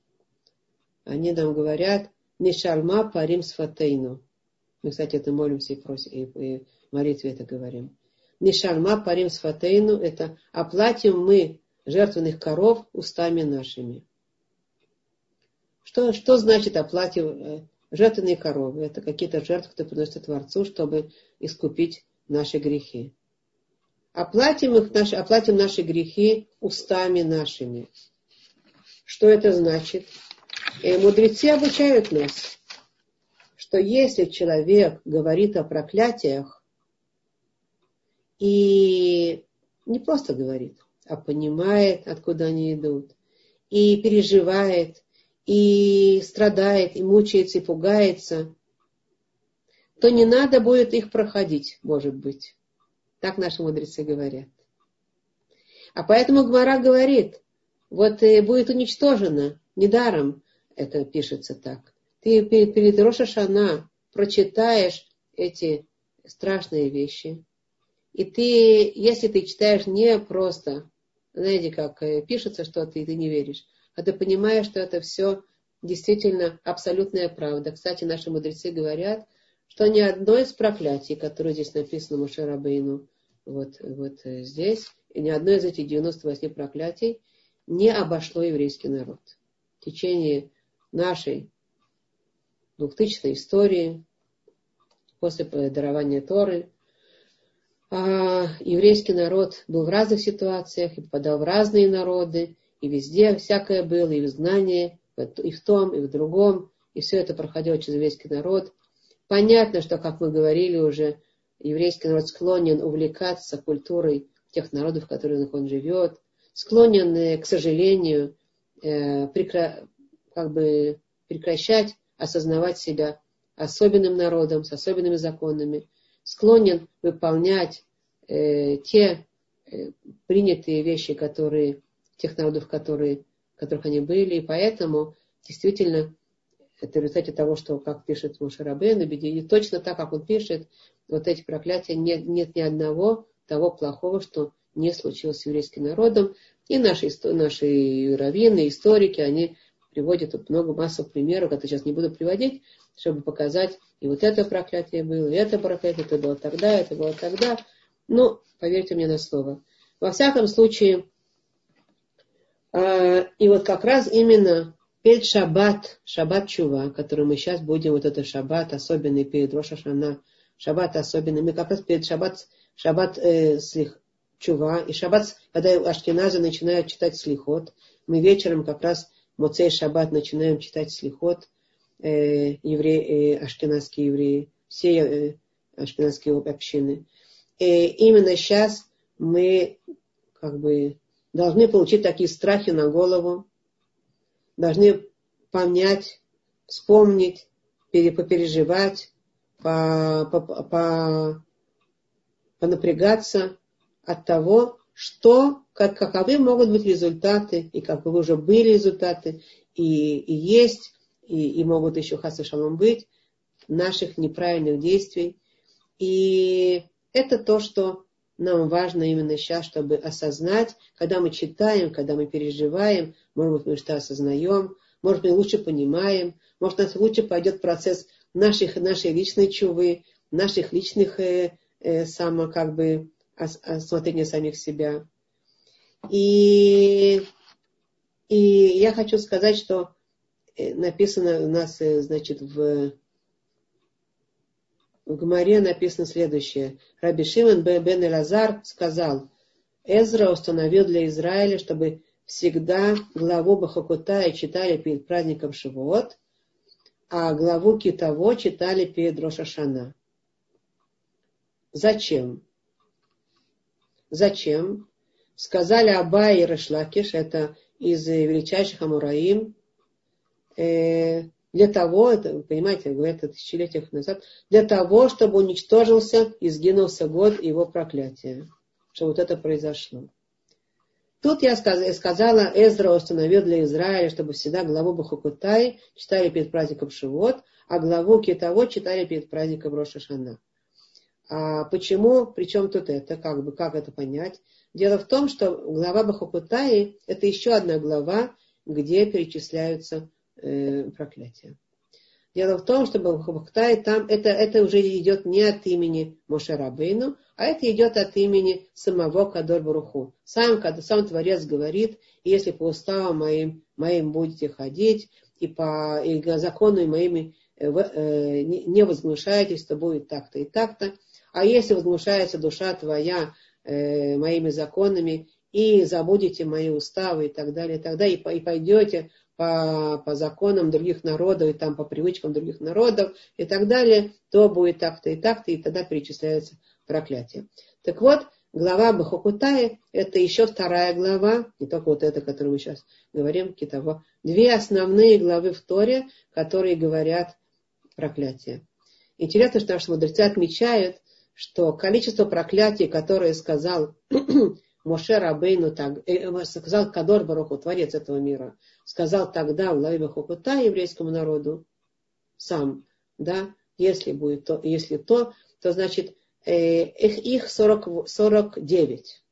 Они нам говорят «Нишальма парим сфатейну». Мы, кстати, это молимся и, просим, и, и молитве это говорим. «Нишальма парим сфатейну» – это «оплатим мы жертвенных коров устами нашими». Что, что значит оплатим э, жертвенные коровы? Это какие-то жертвы, которые приносят Творцу, чтобы искупить наши грехи. Оплатим, их, наши, оплатим наши грехи устами нашими. Что это значит? И э, мудрецы обучают нас, что если человек говорит о проклятиях и не просто говорит, а понимает, откуда они идут, и переживает, и страдает, и мучается, и пугается, то не надо будет их проходить, может быть. Так наши мудрецы говорят. А поэтому Гмара говорит, вот э, будет уничтожено, недаром это пишется так. Ты перед, перед прочитаешь эти страшные вещи. И ты, если ты читаешь не просто, знаете, как э, пишется что-то, и ты не веришь, а ты понимаешь, что это все действительно абсолютная правда. Кстати, наши мудрецы говорят, что ни одно из проклятий, которое здесь написано Мушарабейну, вот, вот э, здесь, ни одно из этих 98 проклятий не обошло еврейский народ. В течение нашей двухтысячной истории, после дарования Торы, а еврейский народ был в разных ситуациях и попадал в разные народы, и везде всякое было, и в знании, и в том, и в другом, и все это проходило через еврейский народ. Понятно, что, как мы говорили уже, еврейский народ склонен увлекаться культурой тех народов, в которых он живет, склонен, э, к сожалению, э, прекра... как бы прекращать осознавать себя особенным народом, с особенными законами, склонен выполнять э, те э, принятые вещи, которые тех народов, которые, которых они были. И поэтому действительно это в результате того, что, как пишет Мушарабен, и точно так, как он пишет, вот эти проклятия, нет, нет ни одного того плохого, что не случилось с еврейским народом. И наши, наши раввины, историки, они приводят много массов примеров, которые сейчас не буду приводить, чтобы показать, и вот это проклятие было, и это проклятие, это было тогда, это было тогда. Ну, поверьте мне на слово. Во всяком случае, а, и вот как раз именно перед шаббат, шаббат чува, который мы сейчас будем, вот это шаббат особенный перед Роша Шана, шаббат особенный, мы как раз перед шаббат, шаббат э, слих, чува, и шаббат, когда ашкеназы начинают читать слихот, мы вечером как раз Моцей шаббат начинаем читать слихот, э, евреи, э, ашкеназские евреи, все э, ашкеназские общины. И именно сейчас мы как бы должны получить такие страхи на голову, должны понять, вспомнить, попереживать, по, по, по, понапрягаться от того, что, как, каковы могут быть результаты, и каковы уже были результаты, и, и есть, и, и могут еще хаса шалом быть, наших неправильных действий. И это то, что нам важно именно сейчас, чтобы осознать, когда мы читаем, когда мы переживаем, может быть, мы что осознаем, может, мы лучше понимаем, может, у нас лучше пойдет процесс наших, нашей личной чувы, наших личных э, э, само, как бы, осмотрения самих себя. И, и я хочу сказать, что э, написано у нас, э, значит, в в Гмаре написано следующее. Раби Шимон бен Элазар сказал, Эзра установил для Израиля, чтобы всегда главу Бахакутая читали перед праздником Шивот, а главу Китово читали перед Рошашана. Зачем? Зачем? Сказали Абай и Рашлакиш, это из величайших Амураим, э, для того, это, понимаете, говорят это тысячелетия назад, для того, чтобы уничтожился и сгинулся год его проклятия. Что вот это произошло. Тут я сказала, Эзра установил для Израиля, чтобы всегда главу Бахукутай читали перед праздником Шивот, а главу Китово читали перед праздником Рошашана. А почему? Причем тут это? Как, бы, как это понять? Дело в том, что глава Бахукутаи – это еще одна глава, где перечисляются э, проклятия. Дело в том, что Бахуктай там, это, это уже идет не от имени Мошерабейну, а это идет от имени самого Кадор Баруху. Сам, сам Творец говорит, если по уставам моим, моим будете ходить, и по и закону моими э, э, не возмущаетесь, то будет так-то и так-то. А если возмущается душа твоя э, моими законами, и забудете мои уставы и так далее, и так далее, и пойдете по, по законам других народов и там по привычкам других народов и так далее, то будет так-то и так-то, и тогда перечисляется проклятие. Так вот, глава Бахукутая – это еще вторая глава, не только вот эта, о которой мы сейчас говорим, Китово. Две основные главы в Торе, которые говорят проклятие. Интересно, что наши мудрецы отмечают, что количество проклятий, которые сказал Моше Рабейну, так, э, сказал Кадор Баруху, творец этого мира, сказал тогда Лавиба Хукута еврейскому народу, сам, да, если будет то, если то, то значит э, их, их 40, 49.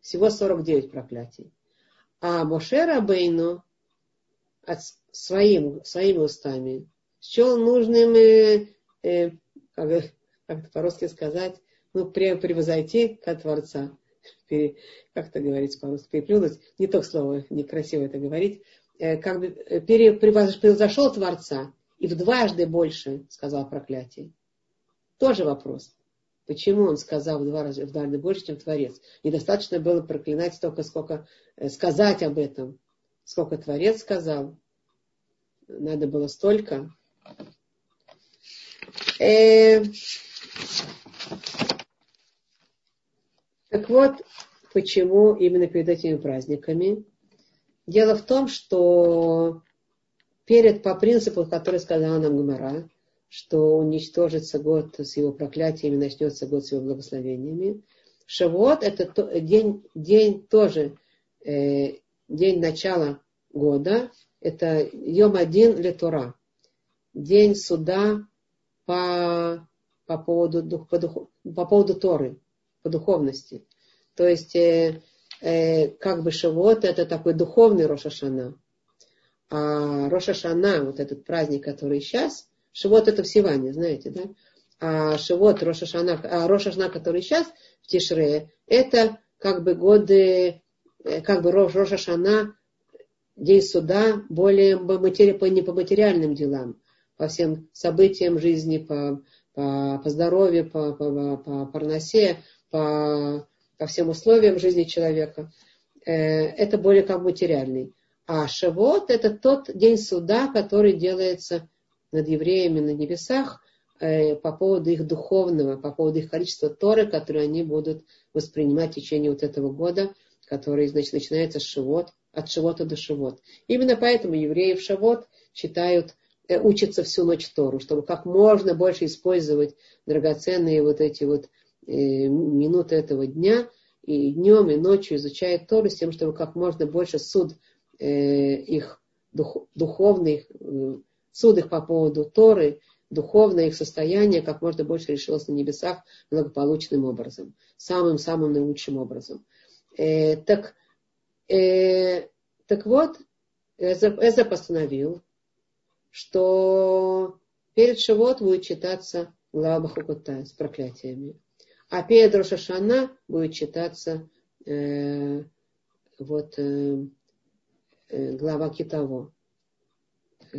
Всего 49 проклятий. А Моше Рабейну от, своим, своими устами счел нужным, э, э, как, как по-русски сказать, ну, превзойти к Творца как это говорится по-русски, переплюнуть, не то слово, некрасиво это говорить, э, как бы э, пере, превзошел Творца и в дважды больше сказал проклятие. Тоже вопрос. Почему он сказал в два раза в дважды больше, чем Творец? Недостаточно было проклинать столько, сколько э, сказать об этом, сколько Творец сказал. Надо было столько. Э, так вот, почему именно перед этими праздниками? Дело в том, что перед, по принципу, который сказала нам Гумара, что уничтожится год с его проклятиями, начнется год с его благословениями. Шавуот – это то, день, день тоже, э, день начала года. Это Йом один летура. День суда по, по, поводу, по, по поводу Торы по духовности. То есть, э, э, как бы Шавуот это такой духовный Рошашана. А Рошашана, вот этот праздник, который сейчас, Шавуот это в Сиване, знаете, да? А Шавуот, Рошашана, а Рошашана, который сейчас в Тишре, это как бы годы, э, как бы Рошашана, день суда, более матери, по, не по материальным делам, по всем событиям жизни, по, по, по здоровью, по, по, по парносе, по, по всем условиям жизни человека. Э, это более как материальный. А Шавот это тот день суда, который делается над евреями на небесах э, по поводу их духовного, по поводу их количества Торы, которые они будут воспринимать в течение вот этого года, который, значит, начинается с Шавот, от Шавота до Шавот. Именно поэтому евреи в Шавот читают, э, учатся всю ночь Тору, чтобы как можно больше использовать драгоценные вот эти вот минуты этого дня, и днем, и ночью изучает Тору с тем, чтобы как можно больше суд э, их дух, духовных, э, суд их по поводу Торы, духовное их состояние как можно больше решилось на небесах благополучным образом, самым-самым наилучшим образом. Э, так, э, так вот, Эза постановил, что перед Шивот будет читаться глава Бахукута с проклятиями. А перед Рошашана будет читаться э, вот э, э, глава Китово,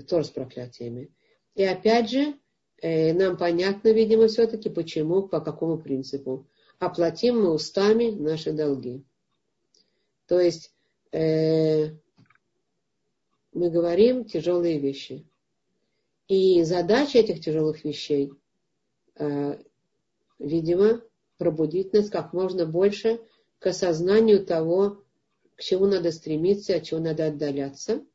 тоже с проклятиями. И опять же, э, нам понятно, видимо, все-таки, почему, по какому принципу. Оплатим мы устами наши долги. То есть э, мы говорим тяжелые вещи. И задача этих тяжелых вещей, э, видимо, пробудить нас как можно больше к осознанию того, к чему надо стремиться, от чего надо отдаляться.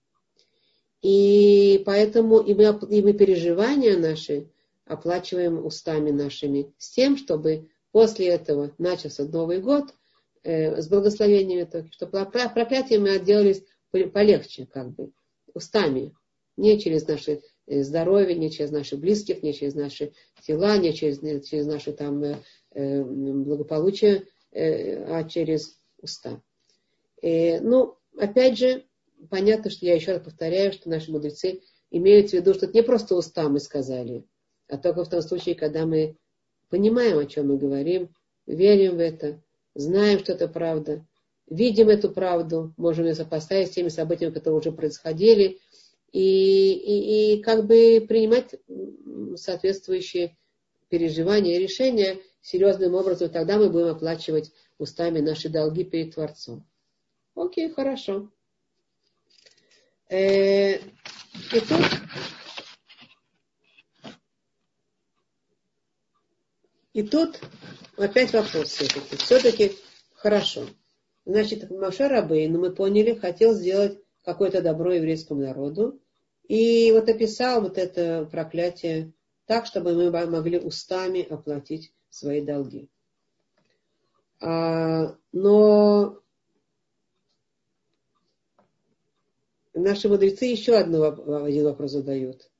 И поэтому и мы, и мы переживания наши оплачиваем устами нашими с тем, чтобы после этого начался Новый год, э, с благословениями только, что проклятие мы отделались полегче, как бы, устами, не через наше э, здоровье, не через наших близких, не через наши тела, не через, не через наше там э, благополучие, э, а через уста. Э, ну, опять же, понятно, что я еще раз повторяю, что наши мудрецы имеют в виду, что это не просто уста мы сказали, а только в том случае, когда мы понимаем, о чем мы говорим, верим в это, знаем, что это правда, видим эту правду, можем ее сопоставить с теми событиями, которые уже происходили, и, и, и как бы принимать соответствующие переживания и решения серьезным образом, тогда мы будем оплачивать устами наши долги перед Творцом. Окей, хорошо. Э, и тут И тут опять вопрос все-таки. Все-таки хорошо. Значит, Маша Рабейн, мы поняли, хотел сделать какое-то добро еврейскому народу. И вот описал вот это проклятие так, чтобы мы могли устами оплатить свои долги. А, но наши мудрецы еще одну, один вопрос задают.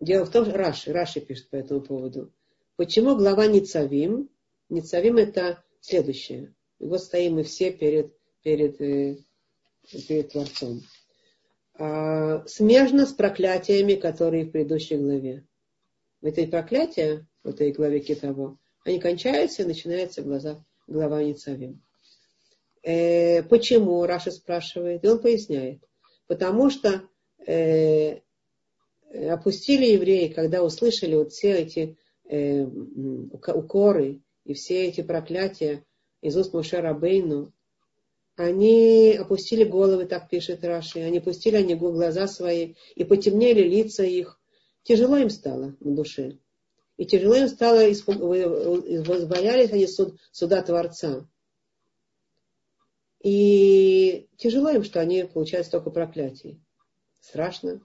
Дело в том, что Раши, Раши пишет по этому поводу. Почему глава Ницавим? Ницавим это следующее. Вот стоим мы все перед, перед, э, перед Творцом. А, смежно с проклятиями, которые в предыдущей главе. В этой проклятия, в этой главе Китово, они кончаются и начинается глаза, глава Ницавим. Э, почему, Раша спрашивает, и он поясняет. Потому что э, опустили евреи, когда услышали вот все эти э, укоры и все эти проклятия из уст Моше Рабейну, они опустили головы, так пишет Раши, они опустили они глаза свои и потемнели лица их. Тяжело им стало на душе. И тяжело им стало, боялись они суд, суда Творца. И тяжело им, что они получают столько проклятий. Страшно.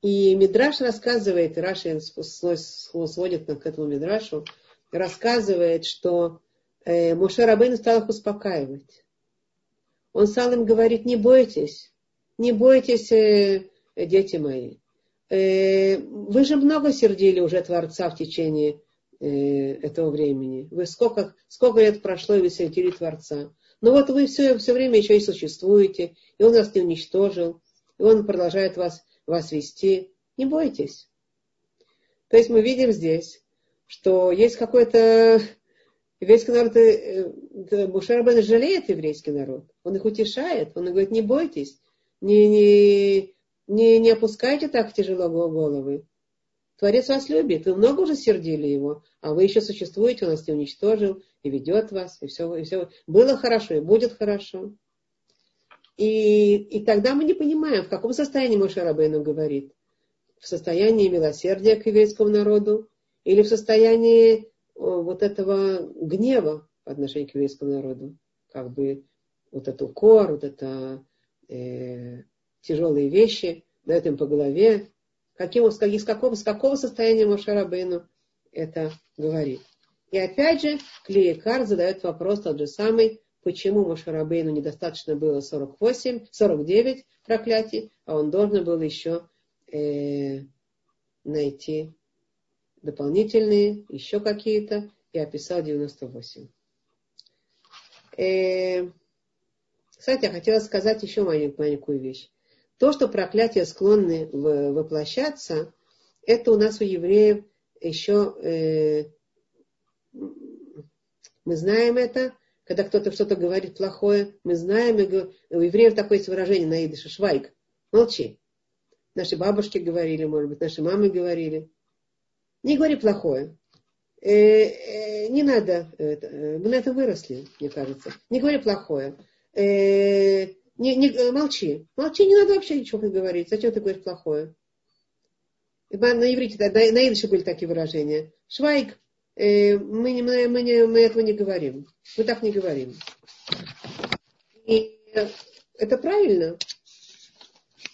И Мидраш рассказывает, Раши сводит к этому Мидрашу, рассказывает, что э, Муше Рабейн стал их успокаивать. Он стал им говорить, не бойтесь, не бойтесь, э, дети мои. Э, вы же много сердили уже Творца в течение этого времени. Вы сколько, сколько лет прошло, и вы сердили Творца. Но вот вы все, все время еще и существуете, и Он вас не уничтожил, и Он продолжает вас вас вести, не бойтесь. То есть мы видим здесь, что есть какой-то еврейский народ, Бушарабен э, жалеет еврейский народ, он их утешает, он говорит, не бойтесь, не, не, не, не опускайте так тяжело головы. Творец вас любит, вы много уже сердили его, а вы еще существуете, он вас не уничтожил и ведет вас, и все, и все. Было хорошо, и будет хорошо. И, и тогда мы не понимаем, в каком состоянии Моше Рабейну говорит. В состоянии милосердия к еврейскому народу или в состоянии вот этого гнева по отношению к еврейскому народу. Как бы вот этот укор, вот это э, тяжелые вещи, дает им по голове. Каким, с, какого, с какого состояния Моше Рабейну это говорит. И опять же, Клеекар задает вопрос тот же самый, почему Мошарабейну недостаточно было 48, 49 проклятий, а он должен был еще э, найти дополнительные, еще какие-то, и описал 98. Э, кстати, я хотела сказать еще маленькую, маленькую вещь. То, что проклятия склонны воплощаться, это у нас у евреев еще, э, мы знаем это, когда кто-то что-то говорит плохое, мы знаем, у евреев такое есть выражение на идыше, швайк, молчи. Наши бабушки говорили, может быть, наши мамы говорили. Не говори плохое. Э, э, не надо, э, мы на это выросли, мне кажется. Не говори плохое. Э, не, не, молчи. Молчи, не надо вообще ничего говорить. Зачем ты говоришь плохое? На иврите, на, на идыше были такие выражения. Швайк, Э, мы, не, мы, не, мы этого не говорим. Мы так не говорим. И это правильно.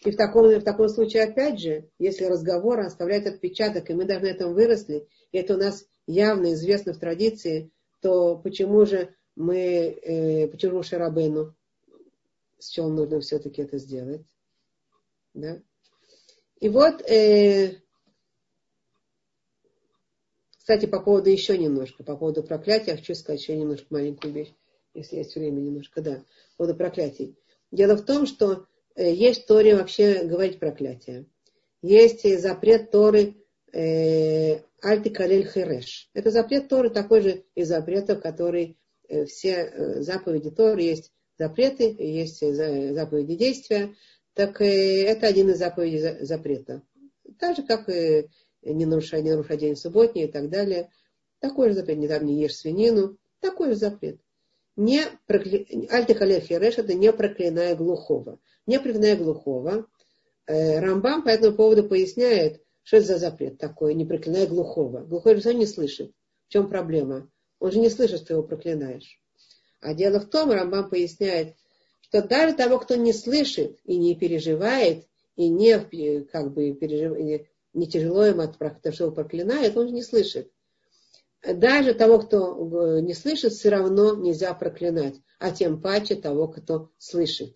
И в таком, в таком случае, опять же, если разговор оставляет отпечаток, и мы даже на этом выросли, и это у нас явно известно в традиции, то почему же мы, э, почему Шарабейну счел нужно все-таки это сделать. Да? И вот, э, кстати, по поводу еще немножко, по поводу проклятия, хочу сказать еще немножко маленькую вещь, если есть время немножко, да, по поводу проклятий. Дело в том, что э, есть в Торе вообще говорить проклятие. Есть запрет Торы э, Альти Калель Хереш. Это запрет Торы такой же из запретов, который э, все э, заповеди Торы есть запреты, есть заповеди действия. Так это один из заповедей запрета. Так же, как и не нарушай, не нарушай день субботний и так далее. Такой же запрет. Не там не ешь свинину. Такой же запрет. Не прокля... Альтихалер хереш это не проклиная глухого. Не проклиная глухого. Рамбам по этому поводу поясняет, что это за запрет такой, не проклиная глухого? Глухой же не слышит. В чем проблема? Он же не слышит, что его проклинаешь. А дело в том, Рамбам поясняет, что даже того, кто не слышит и не переживает, и не, как бы, пережив... не тяжело ему от того, что его проклинает, он же не слышит. Даже того, кто не слышит, все равно нельзя проклинать, а тем паче того, кто слышит.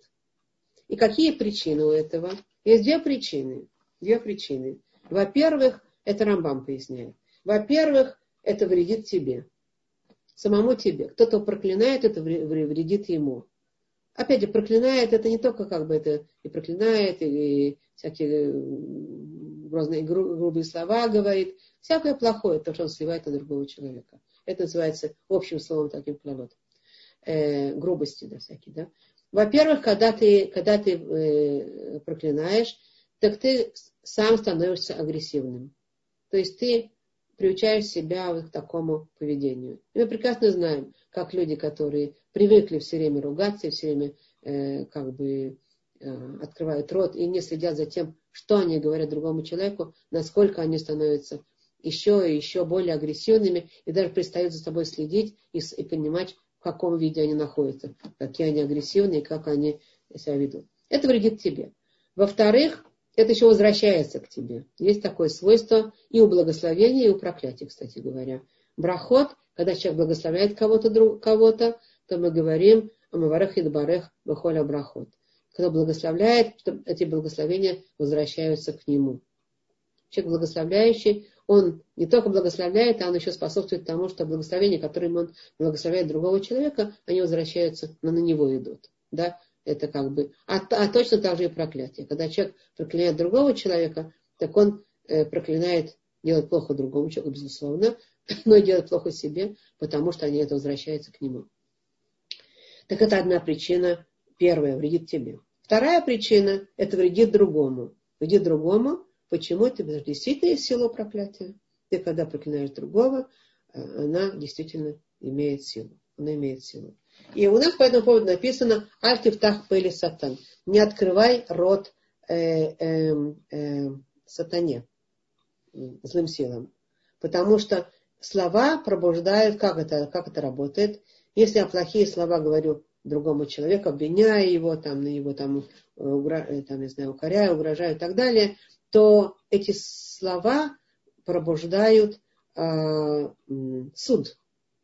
И какие причины у этого? Есть две причины. Две причины. Во-первых, это Рамбам поясняет. Во-первых, это вредит тебе. Самому тебе. Кто-то проклинает, это вредит ему. Опять же, проклинает, это не только как бы это и проклинает, и всякие разные грубые слова говорит. Всякое плохое, то, что он сливает на другого человека. Это называется общим словом таким планот. Э, грубости, да, всякие, да. Во-первых, когда ты, когда ты э, проклинаешь, так ты сам становишься агрессивным. То есть ты приучаешь себя вот к такому поведению. И мы прекрасно знаем, как люди, которые привыкли все время ругаться все время э, как бы э, открывают рот и не следят за тем, что они говорят другому человеку, насколько они становятся еще и еще более агрессивными и даже перестают за собой следить и, и понимать, в каком виде они находятся, какие они агрессивные, как они себя ведут. Это вредит тебе. Во-вторых, это еще возвращается к тебе. Есть такое свойство и у благословения, и у проклятия, кстати говоря. Брахот, когда человек благословляет кого-то, кого-то то мы говорим Амаварех и Дбарех Бахоля Брахот. Когда благословляет, эти благословения возвращаются к нему. Человек благословляющий, он не только благословляет, а он еще способствует тому, что благословения, которым он благословляет другого человека, они возвращаются, но на него идут. Да? Это как бы, а, а точно так же и проклятие. Когда человек проклинает другого человека, так он э, проклинает, делает плохо другому человеку, безусловно, но и делает плохо себе, потому что они это возвращаются к нему. Так это одна причина, первая, вредит тебе. Вторая причина, это вредит другому. Вредит другому, почему? Это действительно есть сила проклятия. Ты когда проклинаешь другого, э, она действительно имеет силу. Она имеет силу. И у нас по этому поводу написано «Альтифтах пели сатан». Не открывай рот э, э, э, сатане, злым силам. Потому что слова пробуждают, как это, как это работает. Если я плохие слова говорю другому человеку, обвиняя его, там, на его там, угра, э, там, не знаю, укоряю, угрожаю и так далее, то эти слова пробуждают э, суд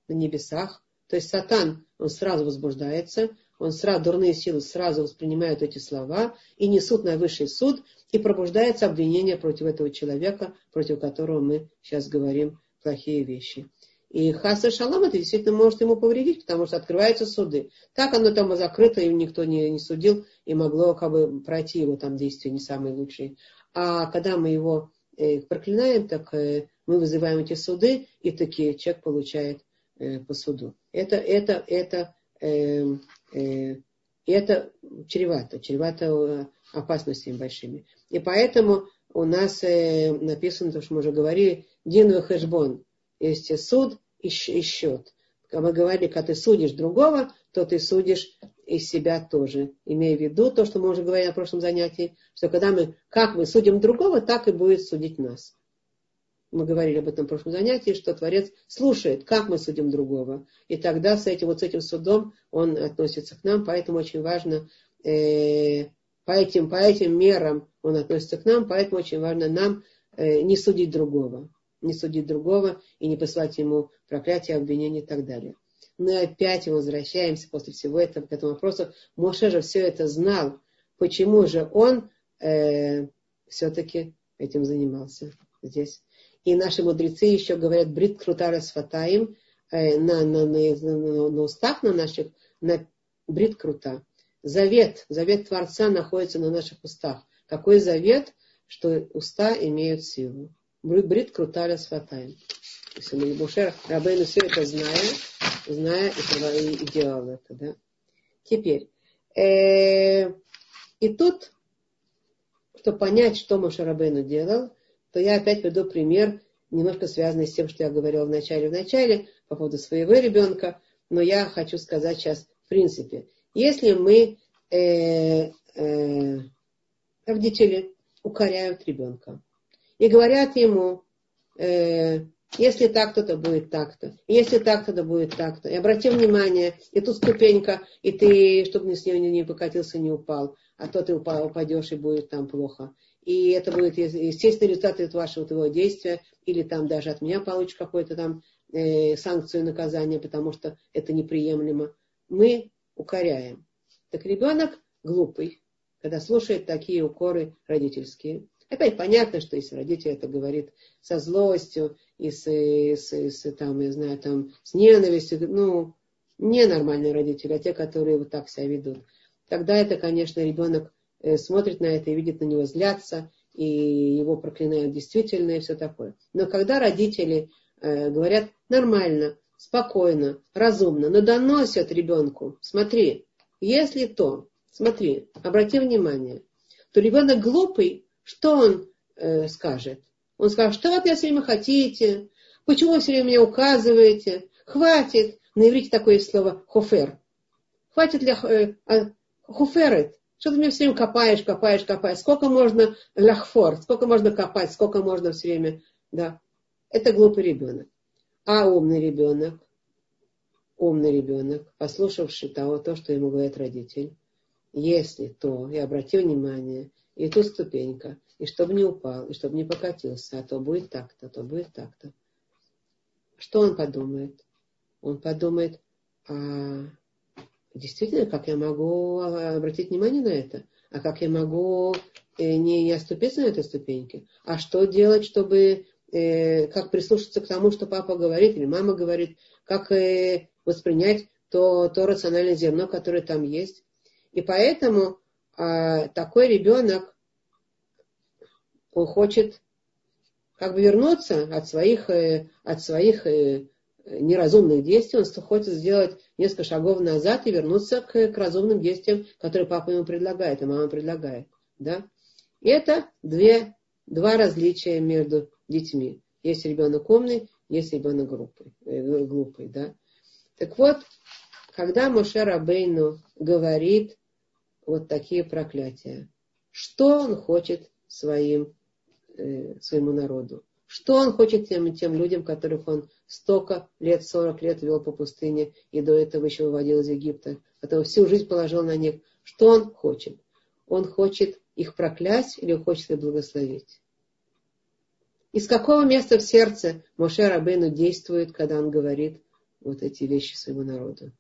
на небесах. То есть сатан он сразу возбуждается, он сразу, дурные силы сразу воспринимают эти слова и несут на высший суд, и пробуждается обвинение против этого человека, против которого мы сейчас говорим плохие вещи. И хаса шалом это действительно может ему повредить, потому что открываются суды. Так оно там закрыто, и никто не, не судил, и могло как бы пройти его там действия не самые лучшие. А когда мы его э, проклинаем, так э, мы вызываем эти суды, и таки человек получает э, по суду. Это, это, это, э, э, это чревато, чревато э, опасностями большими. И поэтому у нас э, написано, то, что мы уже говорили, Дин Хэшбон. Есть суд и, и счет. Когда мы говорили, когда ты судишь другого, то ты судишь и себя тоже. Имея в виду то, что мы уже говорили на прошлом занятии, что когда мы, как мы судим другого, так и будет судить нас мы говорили об этом в прошлом занятии, что Творец слушает, как мы судим другого. И тогда с этим, вот с этим судом он относится к нам, поэтому очень важно, э, по, этим, по этим мерам он относится к нам, поэтому очень важно нам э, не судить другого. Не судить другого и не посылать ему проклятие, обвинения и так далее. Мы опять возвращаемся после всего этого к этому вопросу. Моше же все это знал. Почему же он э, все-таки этим занимался здесь? И наши мудрецы еще говорят брит крутара с фатаем э, на, на, на, на, устах на наших, на брит крута. Завет, завет Творца находится на наших устах. Какой завет? Что уста имеют силу. Брит крутара с фатаем. Мушер Рабейну все это зная, зная и, и делал это. Да? Теперь, э, и тут, чтобы понять, что Мушарабейну делал, то я опять приведу пример, немножко связанный с тем, что я говорила в начале, в начале, по поводу своего ребенка, но я хочу сказать сейчас в принципе. Если мы, э, э, родители, укоряют ребенка и говорят ему, э, если так-то, то будет так-то. Если так-то, то будет так-то. И обрати внимание, и тут ступенька, и ты, чтобы с нее не покатился, не упал. А то ты упадешь, и будет там плохо. И это будет естественный результат от вашего твоего действия. Или там даже от меня получишь какую-то там э, санкцию наказания, потому что это неприемлемо. Мы укоряем. Так ребенок глупый, когда слушает такие укоры родительские. Опять понятно, что если родитель это говорит со злостью и с, с, с, там, я знаю, там, с ненавистью, ну, не нормальные родители, а те, которые вот так себя ведут. Тогда это, конечно, ребенок смотрит на это и видит на него злятся, и его проклинают действительно и все такое. Но когда родители э, говорят нормально, спокойно, разумно, но доносят ребенку, смотри, если то, смотри, обрати внимание, то ребенок глупый, что он э, скажет? Он скажет, что вы от меня все время хотите, почему вы все время меня указываете, хватит. На иврите такое слово хофер. Хватит для э, а, хоферет. Что ты меня все время копаешь, копаешь, копаешь. Сколько можно ляхфор, сколько можно копать, сколько можно все время. Да. Это глупый ребенок. А умный ребенок, умный ребенок, послушавший того, то, что ему говорит родитель, если то, и обрати внимание, и тут ступенька, и чтобы не упал, и чтобы не покатился, а то будет так-то, то будет так-то. Что он подумает? Он подумает, а действительно, как я могу обратить внимание на это? А как я могу э, не, не оступиться на этой ступеньке? А что делать, чтобы, э, как прислушаться к тому, что папа говорит или мама говорит, как э, воспринять то, то рациональное зерно, которое там есть? И поэтому а, такой ребенок, он хочет как бы вернуться от своих, от своих неразумных действий, он хочет сделать несколько шагов назад и вернуться к, к разумным действиям, которые папа ему предлагает, и мама предлагает. Да? И это две, два различия между детьми. Есть ребенок умный, есть ребенок глупый. Э, глупый да? Так вот, когда Моше Рабейну говорит вот такие проклятия. Что он хочет своим, э, своему народу? Что он хочет тем, тем людям, которых он столько лет, 40 лет вел по пустыне и до этого еще выводил из Египта, потом всю жизнь положил на них. Что он хочет? Он хочет их проклясть или хочет их благословить? Из какого места в сердце Моше Рабейну действует, когда он говорит вот эти вещи своему народу?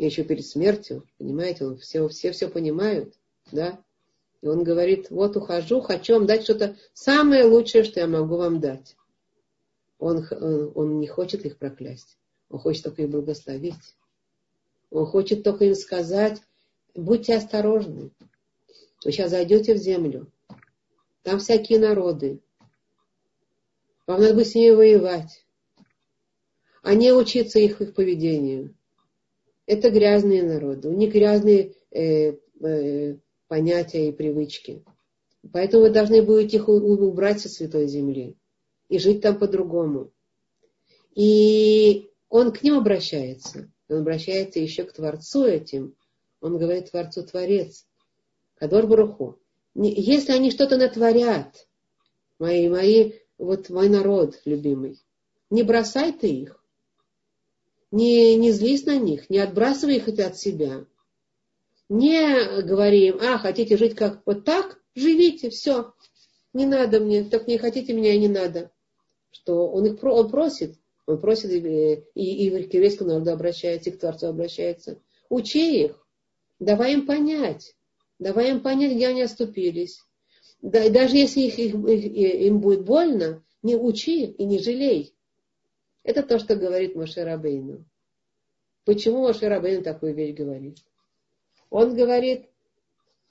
и еще перед смертью, понимаете, он все, все все понимают, да, и он говорит, вот ухожу, хочу вам дать что-то самое лучшее, что я могу вам дать. Он, он, он не хочет их проклясть, он хочет только их благословить. Он хочет только им сказать, будьте осторожны. Вы сейчас зайдете в землю, там всякие народы. Вам надо будет с ними воевать, а не учиться их, их поведению это грязные народы, у них грязные э, э, понятия и привычки. Поэтому вы должны будете их убрать со святой земли и жить там по-другому. И он к ним обращается. Он обращается еще к Творцу этим. Он говорит Творцу Творец. Кадор Баруху. Если они что-то натворят, мои, мои, вот мой народ любимый, не бросай ты их не, не злись на них, не отбрасывай их от себя. Не говори им, а, хотите жить как вот так, живите, все. Не надо мне, так не хотите меня и не надо. Что он их он просит, Он просит и, и, и к еврейскому народу обращается, и к Творцу обращается. Учи их. Давай им понять. Давай им понять, где они оступились. Да, даже если их, их, их, им будет больно, не учи и не жалей. Это то, что говорит Моше Рабейну. Почему Моше Рабейну такую вещь говорит? Он говорит,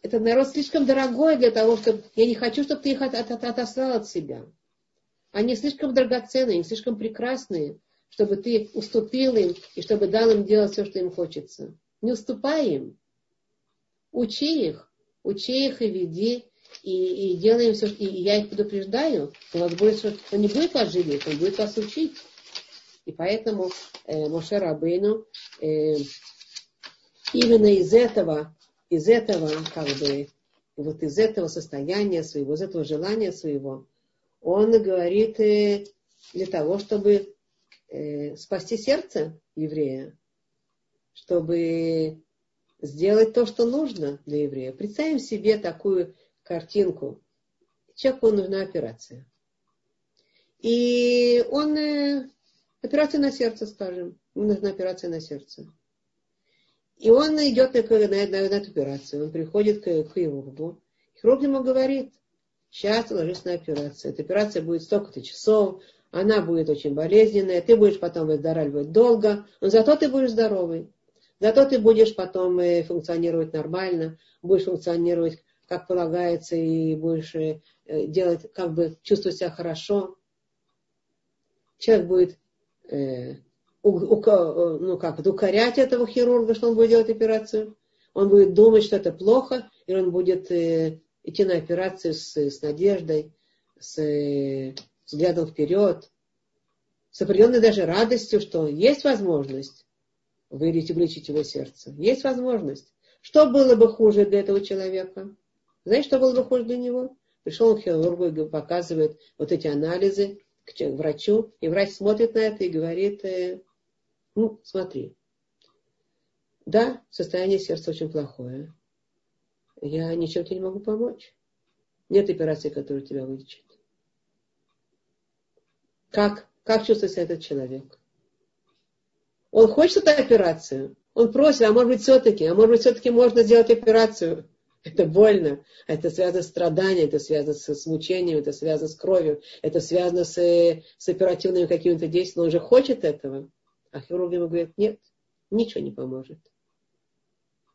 этот народ слишком дорогой для того, чтобы... Я не хочу, чтобы ты их от, от, от, отослал от себя. Они слишком драгоценные, они слишком прекрасные, чтобы ты уступил им и чтобы дал им делать все, что им хочется. Не уступай им. Учи их. Учи их и веди. И, и делай им все, и я их предупреждаю, он, вас будет, он не будет вас жалеть, он будет вас учить. И поэтому э, Моше Рабейну э, именно из этого, из этого, как бы, вот из этого состояния своего, из этого желания своего, он говорит э, для того, чтобы э, спасти сердце еврея, чтобы сделать то, что нужно для еврея. Представим себе такую картинку. Человеку нужна операция. И он, э, операция на сердце, скажем, ему нужна операция на сердце. И он идет на, на, на, на эту операцию, он приходит к, к хирургу. Хирург ему говорит, сейчас ложись на операцию. Эта операция будет столько-то часов, она будет очень болезненная, ты будешь потом выздоравливать долго, но зато ты будешь здоровый. Зато ты будешь потом э, функционировать нормально, будешь функционировать как полагается и будешь э, делать, как бы чувствовать себя хорошо. Человек будет э, у, у, ну как, укорять этого хирурга, что он будет делать операцию. Он будет думать, что это плохо, и он будет э, идти на операцию с, с надеждой, с взглядом вперед, с определенной даже радостью, что есть возможность вылечить, вылечить его сердце. Есть возможность. Что было бы хуже для этого человека? Знаете, что было бы хуже для него? Пришел он к хирургу и показывает вот эти анализы к врачу, и врач смотрит на это и говорит, э, ну, смотри, да, состояние сердца очень плохое. Я ничем тебе не могу помочь. Нет операции, которая тебя вылечит. Как, как чувствует себя этот человек? Он хочет эту операцию. Он просит, а может быть все-таки, а может быть все-таки можно сделать операцию. Это больно, это связано с страданием, это связано с, мучением, это связано с кровью, это связано с, с оперативными какими-то действиями. Он же хочет этого. А хирург ему говорит, нет, ничего не поможет.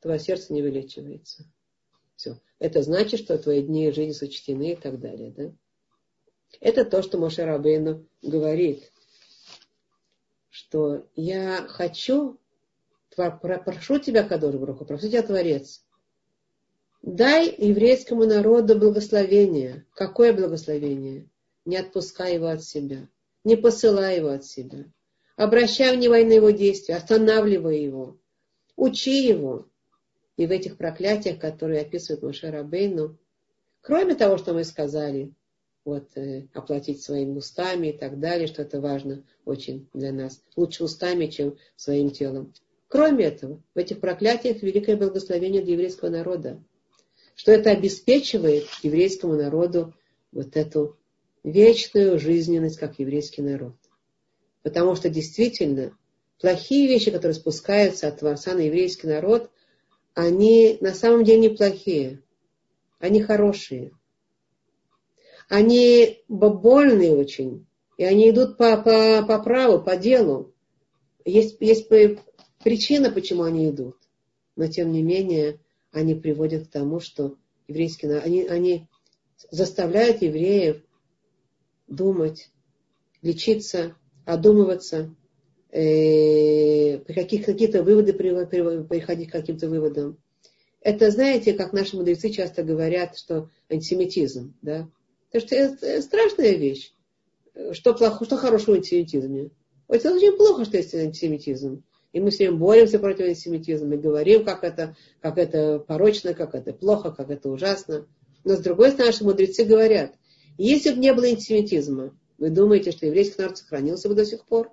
Твое сердце не вылечивается. Все. Это значит, что твои дни жизни сочтены и так далее. Да? Это то, что Моше Рабейну говорит что я хочу, прошу тебя, Кадор Бруху, прошу тебя, Творец, дай еврейскому народу благословение. Какое благословение? Не отпускай его от себя, не посылай его от себя. Обращай внимание на его действия, останавливай его, учи его. И в этих проклятиях, которые описывает Моше Рабейну, кроме того, что мы сказали, вот, э, оплатить своими устами и так далее, что это важно очень для нас. Лучше устами, чем своим телом. Кроме этого, в этих проклятиях великое благословение для еврейского народа, что это обеспечивает еврейскому народу вот эту вечную жизненность, как еврейский народ. Потому что действительно плохие вещи, которые спускаются от Творца на еврейский народ, они на самом деле неплохие, они хорошие – они больные очень, и они идут по, по, по праву, по делу. Есть, есть причина, почему они идут. Но тем не менее, они приводят к тому, что еврейские, они, они заставляют евреев думать, лечиться, одумываться, э, каких, какие-то выводы приходить к каким-то выводам. Это, знаете, как наши мудрецы часто говорят, что антисемитизм, да, Потому что это страшная вещь. Что, плохо, что хорошего в антисемитизме? Это очень плохо, что есть антисемитизм. И мы все время боремся против антисемитизма и говорим, как это, как это порочно, как это плохо, как это ужасно. Но с другой стороны, наши мудрецы говорят, если бы не было антисемитизма, вы думаете, что еврейский народ сохранился бы до сих пор?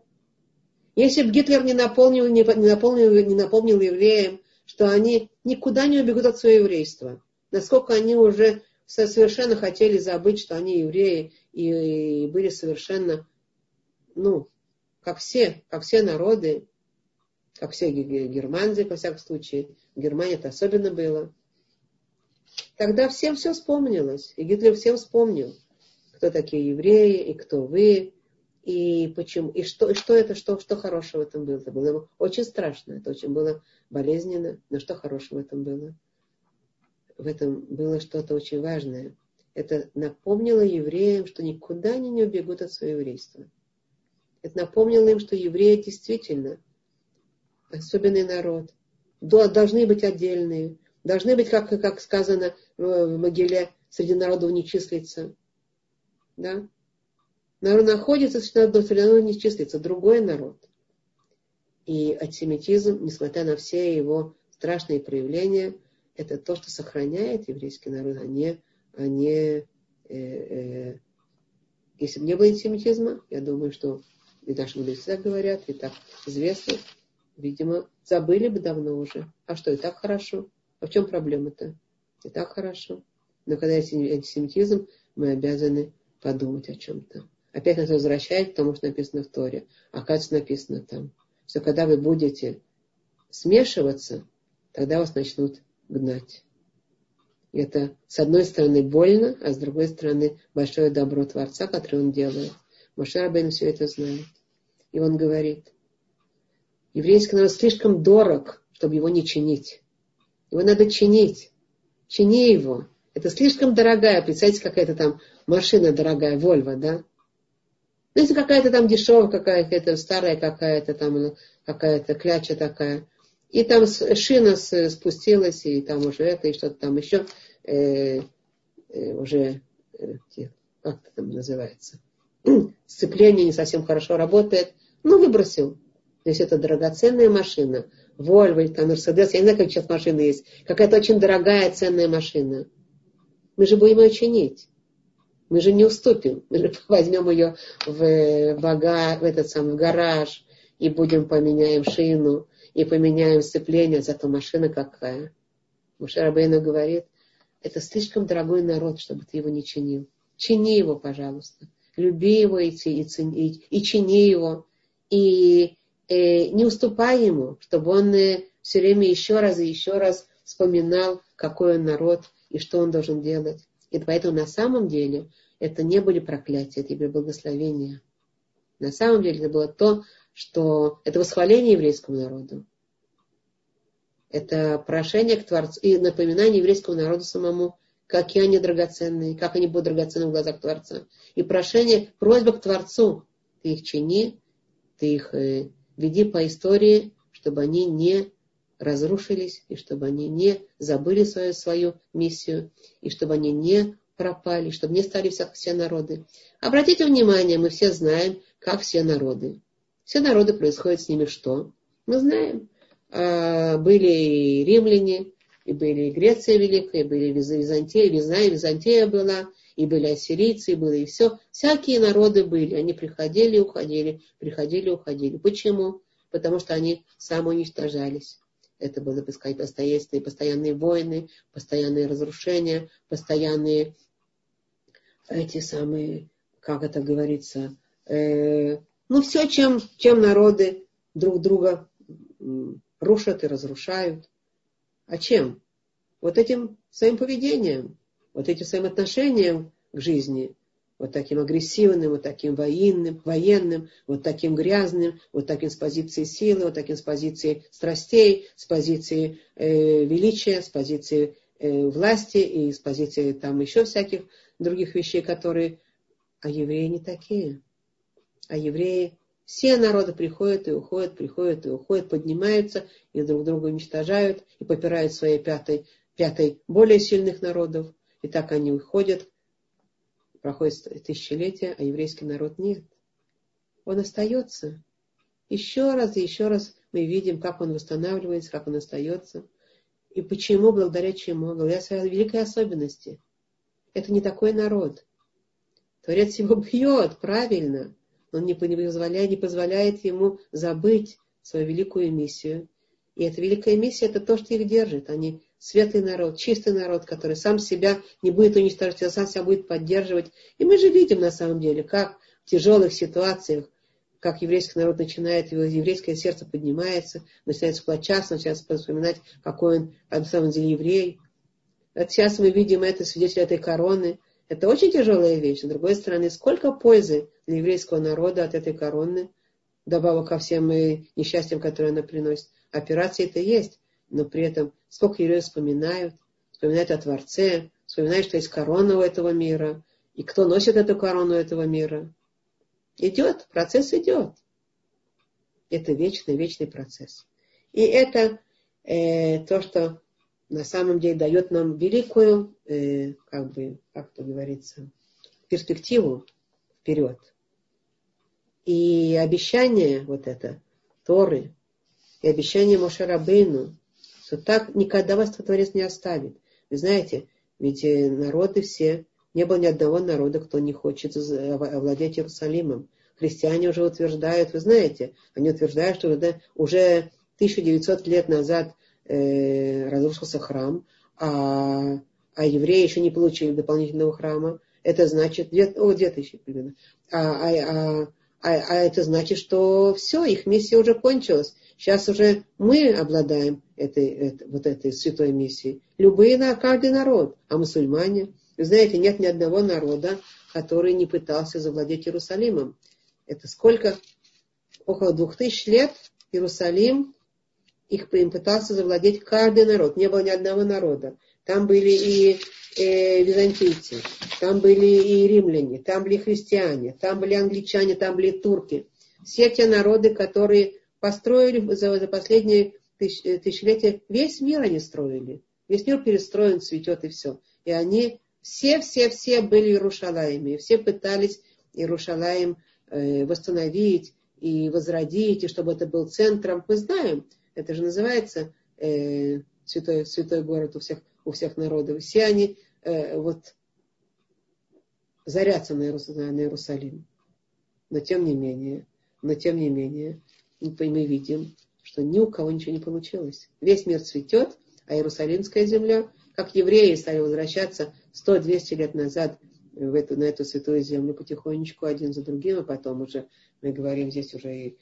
Если бы Гитлер не наполнил, не, наполнил, не напомнил евреям, что они никуда не убегут от своего еврейства, насколько они уже совершенно хотели забыть, что они евреи, и были совершенно, ну, как все, как все народы, как все германцы, во всяком случае, в Германии это особенно было. Тогда всем все вспомнилось, и Гитлер всем вспомнил, кто такие евреи, и кто вы, и почему, и что, и что это, что, что хорошего в этом было. Это было очень страшно, это очень было болезненно, но что хорошего в этом было? В этом было что-то очень важное. Это напомнило евреям, что никуда они не убегут от своего еврейства. Это напомнило им, что евреи действительно особенный народ, должны быть отдельные, должны быть, как, как сказано в Могиле, среди народов не числится. Да? Народ находится среди народов, среди народов не числится. Другой народ. И антисемитизм, несмотря на все его страшные проявления, это то, что сохраняет еврейский народ, а не, а не э, э, если бы не было антисемитизма, я думаю, что и наши мудрецы так говорят, и так известно, видимо, забыли бы давно уже. А что, и так хорошо? А в чем проблема-то? И так хорошо. Но когда есть антисемитизм, мы обязаны подумать о чем-то. Опять нас возвращает к тому, что написано в Торе. Оказывается, написано там, что когда вы будете смешиваться, тогда вас начнут гнать. И это, с одной стороны, больно, а с другой стороны, большое добро Творца, которое он делает. Моше Рабейн все это знает. И он говорит, еврейский народ слишком дорог, чтобы его не чинить. Его надо чинить. Чини его. Это слишком дорогая, представьте, какая-то там машина дорогая, Вольва, да? Ну, если какая-то там дешевая, какая-то старая какая-то там, какая-то кляча такая. И там шина спустилась, и там уже это, и что-то там еще, э, э, уже, э, как это там называется, сцепление не совсем хорошо работает. Ну, выбросил. То есть это драгоценная машина. Или там Мерседес, я не знаю, какие сейчас машины есть. Какая-то очень дорогая, ценная машина. Мы же будем ее чинить. Мы же не уступим. Мы же возьмем ее в, бага, в этот самый гараж и будем поменяем шину и поменяем сцепление, зато машина какая. Мушарабейна говорит, это слишком дорогой народ, чтобы ты его не чинил. Чини его, пожалуйста. Люби его и, и, и, и чини его. И э, не уступай ему, чтобы он э, все время еще раз и еще раз вспоминал, какой он народ и что он должен делать. И поэтому на самом деле это не были проклятия, это были благословения. На самом деле это было то, что это восхваление еврейскому народу. Это прошение к Творцу и напоминание еврейскому народу самому, какие они драгоценные, как они будут драгоценны в глазах Творца. И прошение, просьба к Творцу. Ты их чини, ты их э, веди по истории, чтобы они не разрушились, и чтобы они не забыли свою, свою миссию, и чтобы они не пропали, чтобы не стали все, все народы. Обратите внимание, мы все знаем, как все народы. Все народы происходят с ними что? Мы знаем. А, были и римляне, и были и Греция Великая, и были Византия, Визная, Византия была, и были ассирийцы, и было и все. Всякие народы были. Они приходили и уходили, приходили и уходили. Почему? Потому что они самоуничтожались. Это сказать, постоянные, постоянные войны, постоянные разрушения, постоянные эти самые, как это говорится, э, ну все, чем, чем народы друг друга рушат и разрушают. А чем? Вот этим своим поведением, вот этим своим отношением к жизни, вот таким агрессивным, вот таким военным, военным, вот таким грязным, вот таким с позиции силы, вот таким с позиции страстей, с позиции э, величия, с позиции э, власти и с позиции там еще всяких других вещей, которые... А евреи не такие. А евреи, все народы приходят и уходят, приходят и уходят, поднимаются и друг друга уничтожают и попирают своей пятой, пятой более сильных народов. И так они уходят, проходит тысячелетия, а еврейский народ нет. Он остается. Еще раз и еще раз мы видим, как он восстанавливается, как он остается. И почему, благодаря чему? Благодаря своей великой особенности – это не такой народ. Творец его бьет, правильно. Он не позволяет, не позволяет ему забыть свою великую миссию. И эта великая миссия, это то, что их держит. Они светлый народ, чистый народ, который сам себя не будет уничтожать, а сам себя будет поддерживать. И мы же видим на самом деле, как в тяжелых ситуациях как еврейский народ начинает, его еврейское сердце поднимается, начинает сплочаться, начинает вспоминать, какой он на самом деле еврей. Вот сейчас мы видим это, свидетель этой короны. Это очень тяжелая вещь. С другой стороны, сколько пользы для еврейского народа от этой короны, добавок ко всем несчастьям, которые она приносит. Операции это есть, но при этом сколько евреев вспоминают, вспоминают о Творце, вспоминают, что есть корона у этого мира, и кто носит эту корону этого мира. Идет, процесс идет. Это вечный, вечный процесс. И это э, то, что на самом деле дает нам великую, э, как бы, как это говорится, перспективу вперед. И обещание вот это, Торы, и обещание Мошарабейну, что так никогда вас Творец не оставит. Вы знаете, ведь э, народы все, не было ни одного народа, кто не хочет овладеть Иерусалимом. Христиане уже утверждают, вы знаете, они утверждают, что уже 1900 лет назад э, разрушился храм, а, а евреи еще не получили дополнительного храма. Это значит, две, о, две тысячи примерно. А, а, а, а, а это значит, что все, их миссия уже кончилась. Сейчас уже мы обладаем этой, этой, вот этой святой миссией. Любые, каждый народ. А мусульмане, вы знаете, нет ни одного народа, который не пытался завладеть Иерусалимом. Это сколько? Около двух тысяч лет Иерусалим их им пытался завладеть каждый народ. Не было ни одного народа. Там были и э, византийцы, там были и римляне, там были христиане, там были англичане, там были турки. Все те народы, которые построили за, за последние тысяч, э, тысячелетия, весь мир они строили. Весь мир перестроен, цветет и все. И они все-все-все были Иерушалаими. Все пытались Иерушалаем э, восстановить и возродить, и чтобы это был центром. Мы знаем, это же называется э, святой, святой город у всех, у всех народов. Все они э, вот зарятся на, Иерусалим, на Иерусалим. Но тем не менее, но тем не менее, мы видим, что ни у кого ничего не получилось. Весь мир цветет, а Иерусалимская земля, как евреи стали возвращаться 100-200 лет назад в эту, на эту святую землю потихонечку один за другим, а потом уже мы говорим здесь уже и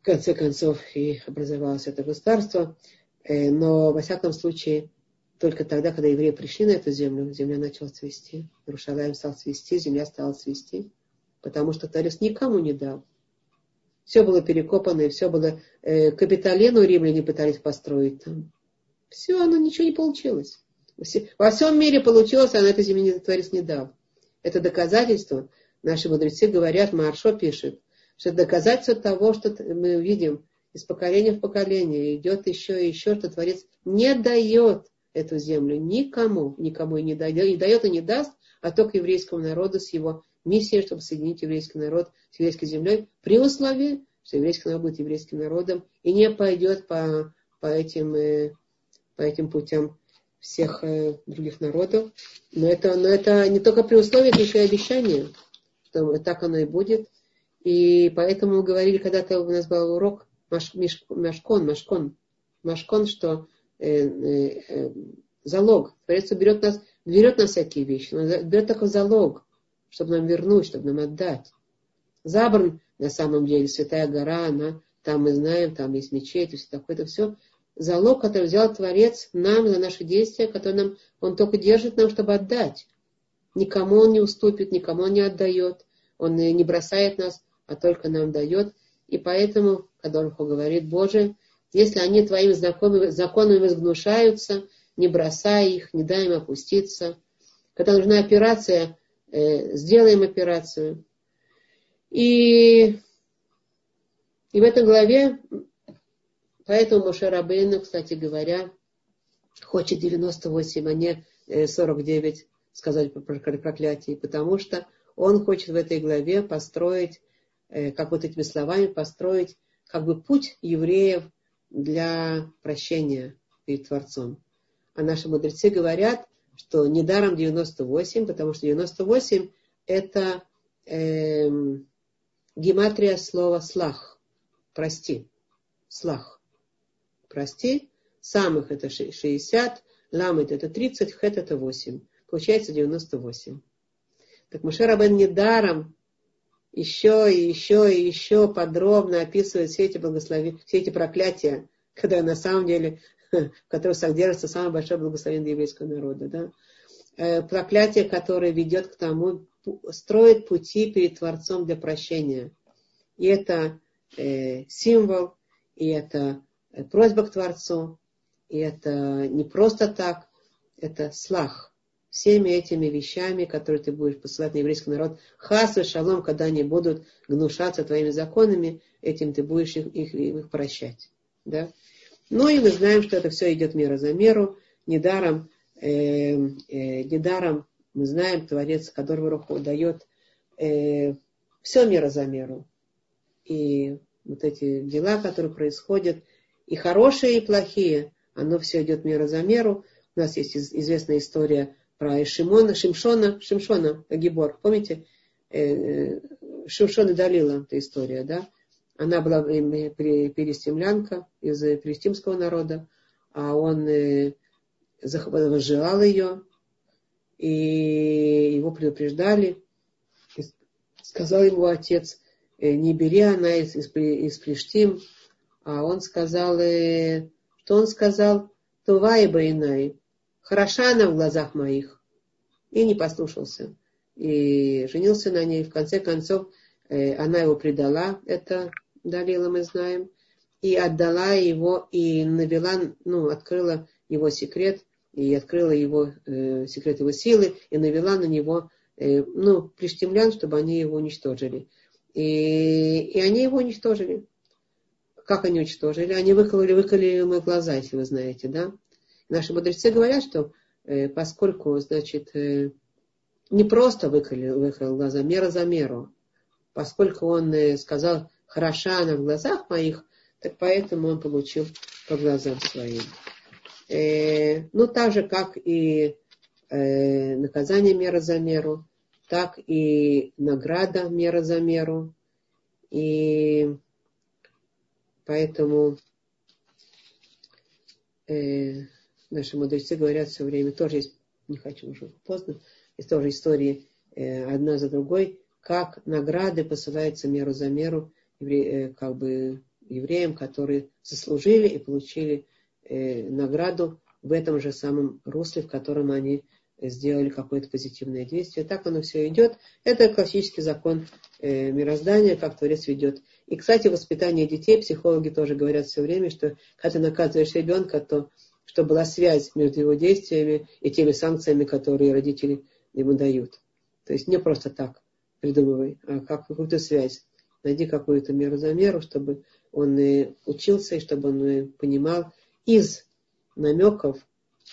в конце концов и образовалось это государство. Э, но, во всяком случае, только тогда, когда евреи пришли на эту землю, земля начала цвести. Иерушалаем стал цвести, земля стала цвести. Потому что Тарис никому не дал. Все было перекопано, и все было... Э, Капитолину римляне пытались построить там. Все, оно ничего не получилось. Во всем мире получилось, а на этой земле Творец не дал. Это доказательство. Наши мудрецы говорят, Маршо пишет, что это доказательство того, что мы видим из поколения в поколение, идет еще и еще, что Творец не дает эту землю никому, никому и не дает, не дает и не даст, а только еврейскому народу с его миссией, чтобы соединить еврейский народ с еврейской землей, при условии, что еврейский народ будет еврейским народом и не пойдет по, по, этим, э, по этим путям всех э, других народов. Но это, но это не только при условии, это еще и обещание, что так оно и будет. И поэтому мы говорили, когда-то у нас был урок Маш, Машкон, Машкон, Машкон, что залог. Творец берет нас, берет на всякие вещи, но берет такой залог, чтобы нам вернуть, чтобы нам отдать. Забран, на самом деле, Святая гора, она, там мы знаем, там есть мечеть, все такое, это все залог, который взял Творец нам за наши действия, который нам, он только держит нам, чтобы отдать. Никому он не уступит, никому он не отдает, он не бросает нас, а только нам дает. И поэтому, когда он говорит, Боже, если они твоими законами, законами возгнушаются, не бросай их, не дай им опуститься. Когда нужна операция, э, сделаем операцию. И, и в этой главе, поэтому Моше Рабейну, кстати говоря, хочет 98, а не 49 э, сказать про проклятие, потому что он хочет в этой главе построить, э, как вот этими словами, построить как бы путь евреев для прощения перед Творцом. А наши мудрецы говорят, что недаром 98, потому что 98 это э, гематрия слова слах, прости, слах, прости, самых это 60, ламет это 30, хет это 8. Получается 98. Так Мушер Рабен недаром еще и еще и еще подробно описывает все эти благословения, все эти проклятия, когда на самом деле, в которых содержится самое большое благословение еврейского народа. Да? Э, проклятие, которое ведет к тому, строит пути перед Творцом для прощения. И это э, символ, и это э, просьба к Творцу, и это не просто так, это слах. Всеми этими вещами, которые ты будешь посылать на еврейский народ, хас и шалом, когда они будут гнушаться твоими законами, этим ты будешь их, их, их прощать. Да? Ну и мы знаем, что это все идет мера за меру. Недаром, э, э, недаром мы знаем, Творец, которого Руху дает э, все мера за меру. И вот эти дела, которые происходят, и хорошие, и плохие, оно все идет мера за меру. У нас есть известная история про Шимона, Шимшона, Шимшона, Гибор. Помните? Э, э, Шимшон и Далила, эта история, да? Она была перестемлянка из перестимского народа, а он возжелал ее, и его предупреждали. Сказал ему отец, не бери она из, из, из Плештим, а он сказал, что он сказал, Това и Байнай, хороша она в глазах моих. И не послушался. И женился на ней. В конце концов, э, она его предала, это Далила мы знаем, и отдала его, и навела, ну, открыла его секрет, и открыла его, э, секрет его силы, и навела на него, э, ну, плештемлян, чтобы они его уничтожили. И, и они его уничтожили как они уничтожили? Они выкололи, выкололи ему глаза, если вы знаете, да? Наши мудрецы говорят, что э, поскольку, значит, э, не просто выколил, выколил глаза, мера за меру, поскольку он э, сказал, хороша она в глазах моих, так поэтому он получил по глазам своим. Э, ну, так же, как и э, наказание мера за меру, так и награда мера за меру. И Поэтому э, наши мудрецы говорят все время, тоже есть, не хочу уже поздно, есть тоже истории э, одна за другой, как награды посылаются меру за меру евре, э, как бы евреям, которые заслужили и получили э, награду в этом же самом русле, в котором они сделали какое-то позитивное действие. Так оно все идет. Это классический закон э, мироздания, как Творец ведет. И, кстати, воспитание детей, психологи тоже говорят все время, что когда ты наказываешь ребенка, то чтобы была связь между его действиями и теми санкциями, которые родители ему дают. То есть не просто так придумывай, а как какую-то связь. Найди какую-то меру за меру, чтобы он и учился, и чтобы он и понимал из намеков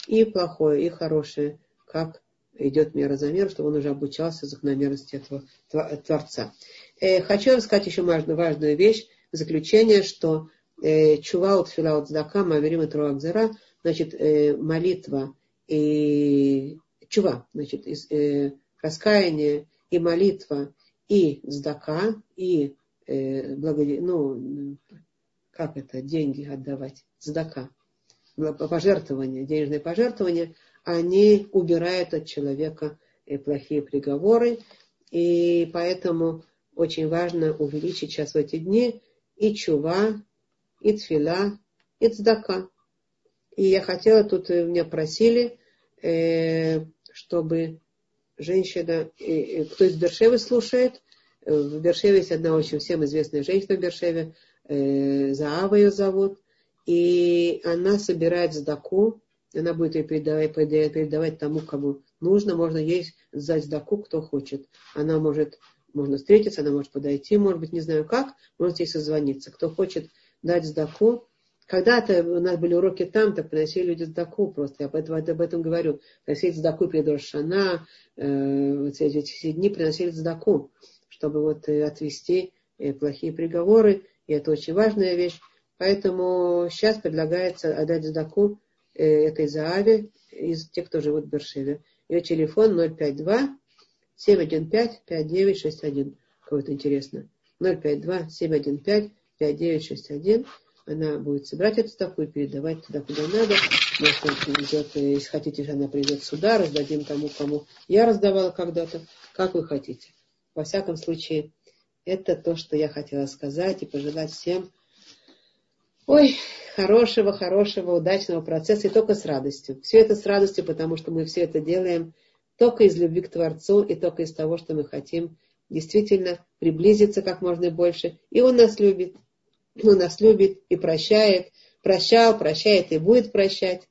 и плохое, и хорошее, как идет мера за меру, чтобы он уже обучался закономерности этого Творца. Э, хочу вам сказать еще важную, важную вещь, в заключение, что э, чува от фила от здака, маверим от руакзера, значит, э, молитва и чува, значит, из, э, раскаяние и молитва и здака, и э, благоде... ну, как это, деньги отдавать, здака, пожертвования, денежные пожертвования – они убирают от человека э, плохие приговоры. И поэтому очень важно увеличить сейчас в эти дни и чува, и тфила, и цдака. И я хотела, тут э, меня просили, э, чтобы женщина, кто из Бершевы слушает, в Бершеве есть одна очень всем известная женщина в Бершеве, Заава ее зовут, и она собирает сдаку она будет ее передавать, передавать тому, кому нужно. Можно ей сдать сдаку, кто хочет. Она может, можно встретиться, она может подойти, может быть, не знаю как, может ей созвониться. Кто хочет дать сдаку, когда-то у нас были уроки там, так приносили люди сдаку просто. Я об этом, об этом говорю. Приносили сдаку перед Рошана, э, эти, эти все дни приносили сдаку, чтобы вот э, отвести э, плохие приговоры. И это очень важная вещь. Поэтому сейчас предлагается отдать сдаку Э, этой Зааве, из тех, кто живут в Бершеве. Ее телефон 052 715 5961. Кого-то интересно. 052 715 5961. Она будет собирать эту ставку и передавать туда, куда надо. Может, она приведет, э, если хотите, она придет сюда, раздадим тому, кому я раздавала когда-то, как вы хотите. Во всяком случае, Это то, что я хотела сказать и пожелать всем. Ой, хорошего, хорошего, удачного процесса и только с радостью. Все это с радостью, потому что мы все это делаем только из любви к Творцу и только из того, что мы хотим действительно приблизиться как можно больше. И Он нас любит. Он нас любит и прощает. Прощал, прощает и будет прощать.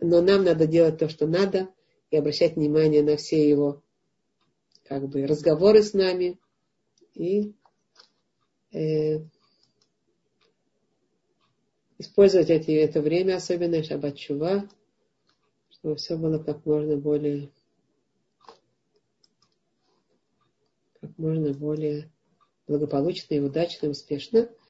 Но нам надо делать то, что надо, и обращать внимание на все его как бы, разговоры с нами. И э, использовать эти, это время, особенно шаббат чува, чтобы все было как можно более как можно более благополучно и удачно, и успешно.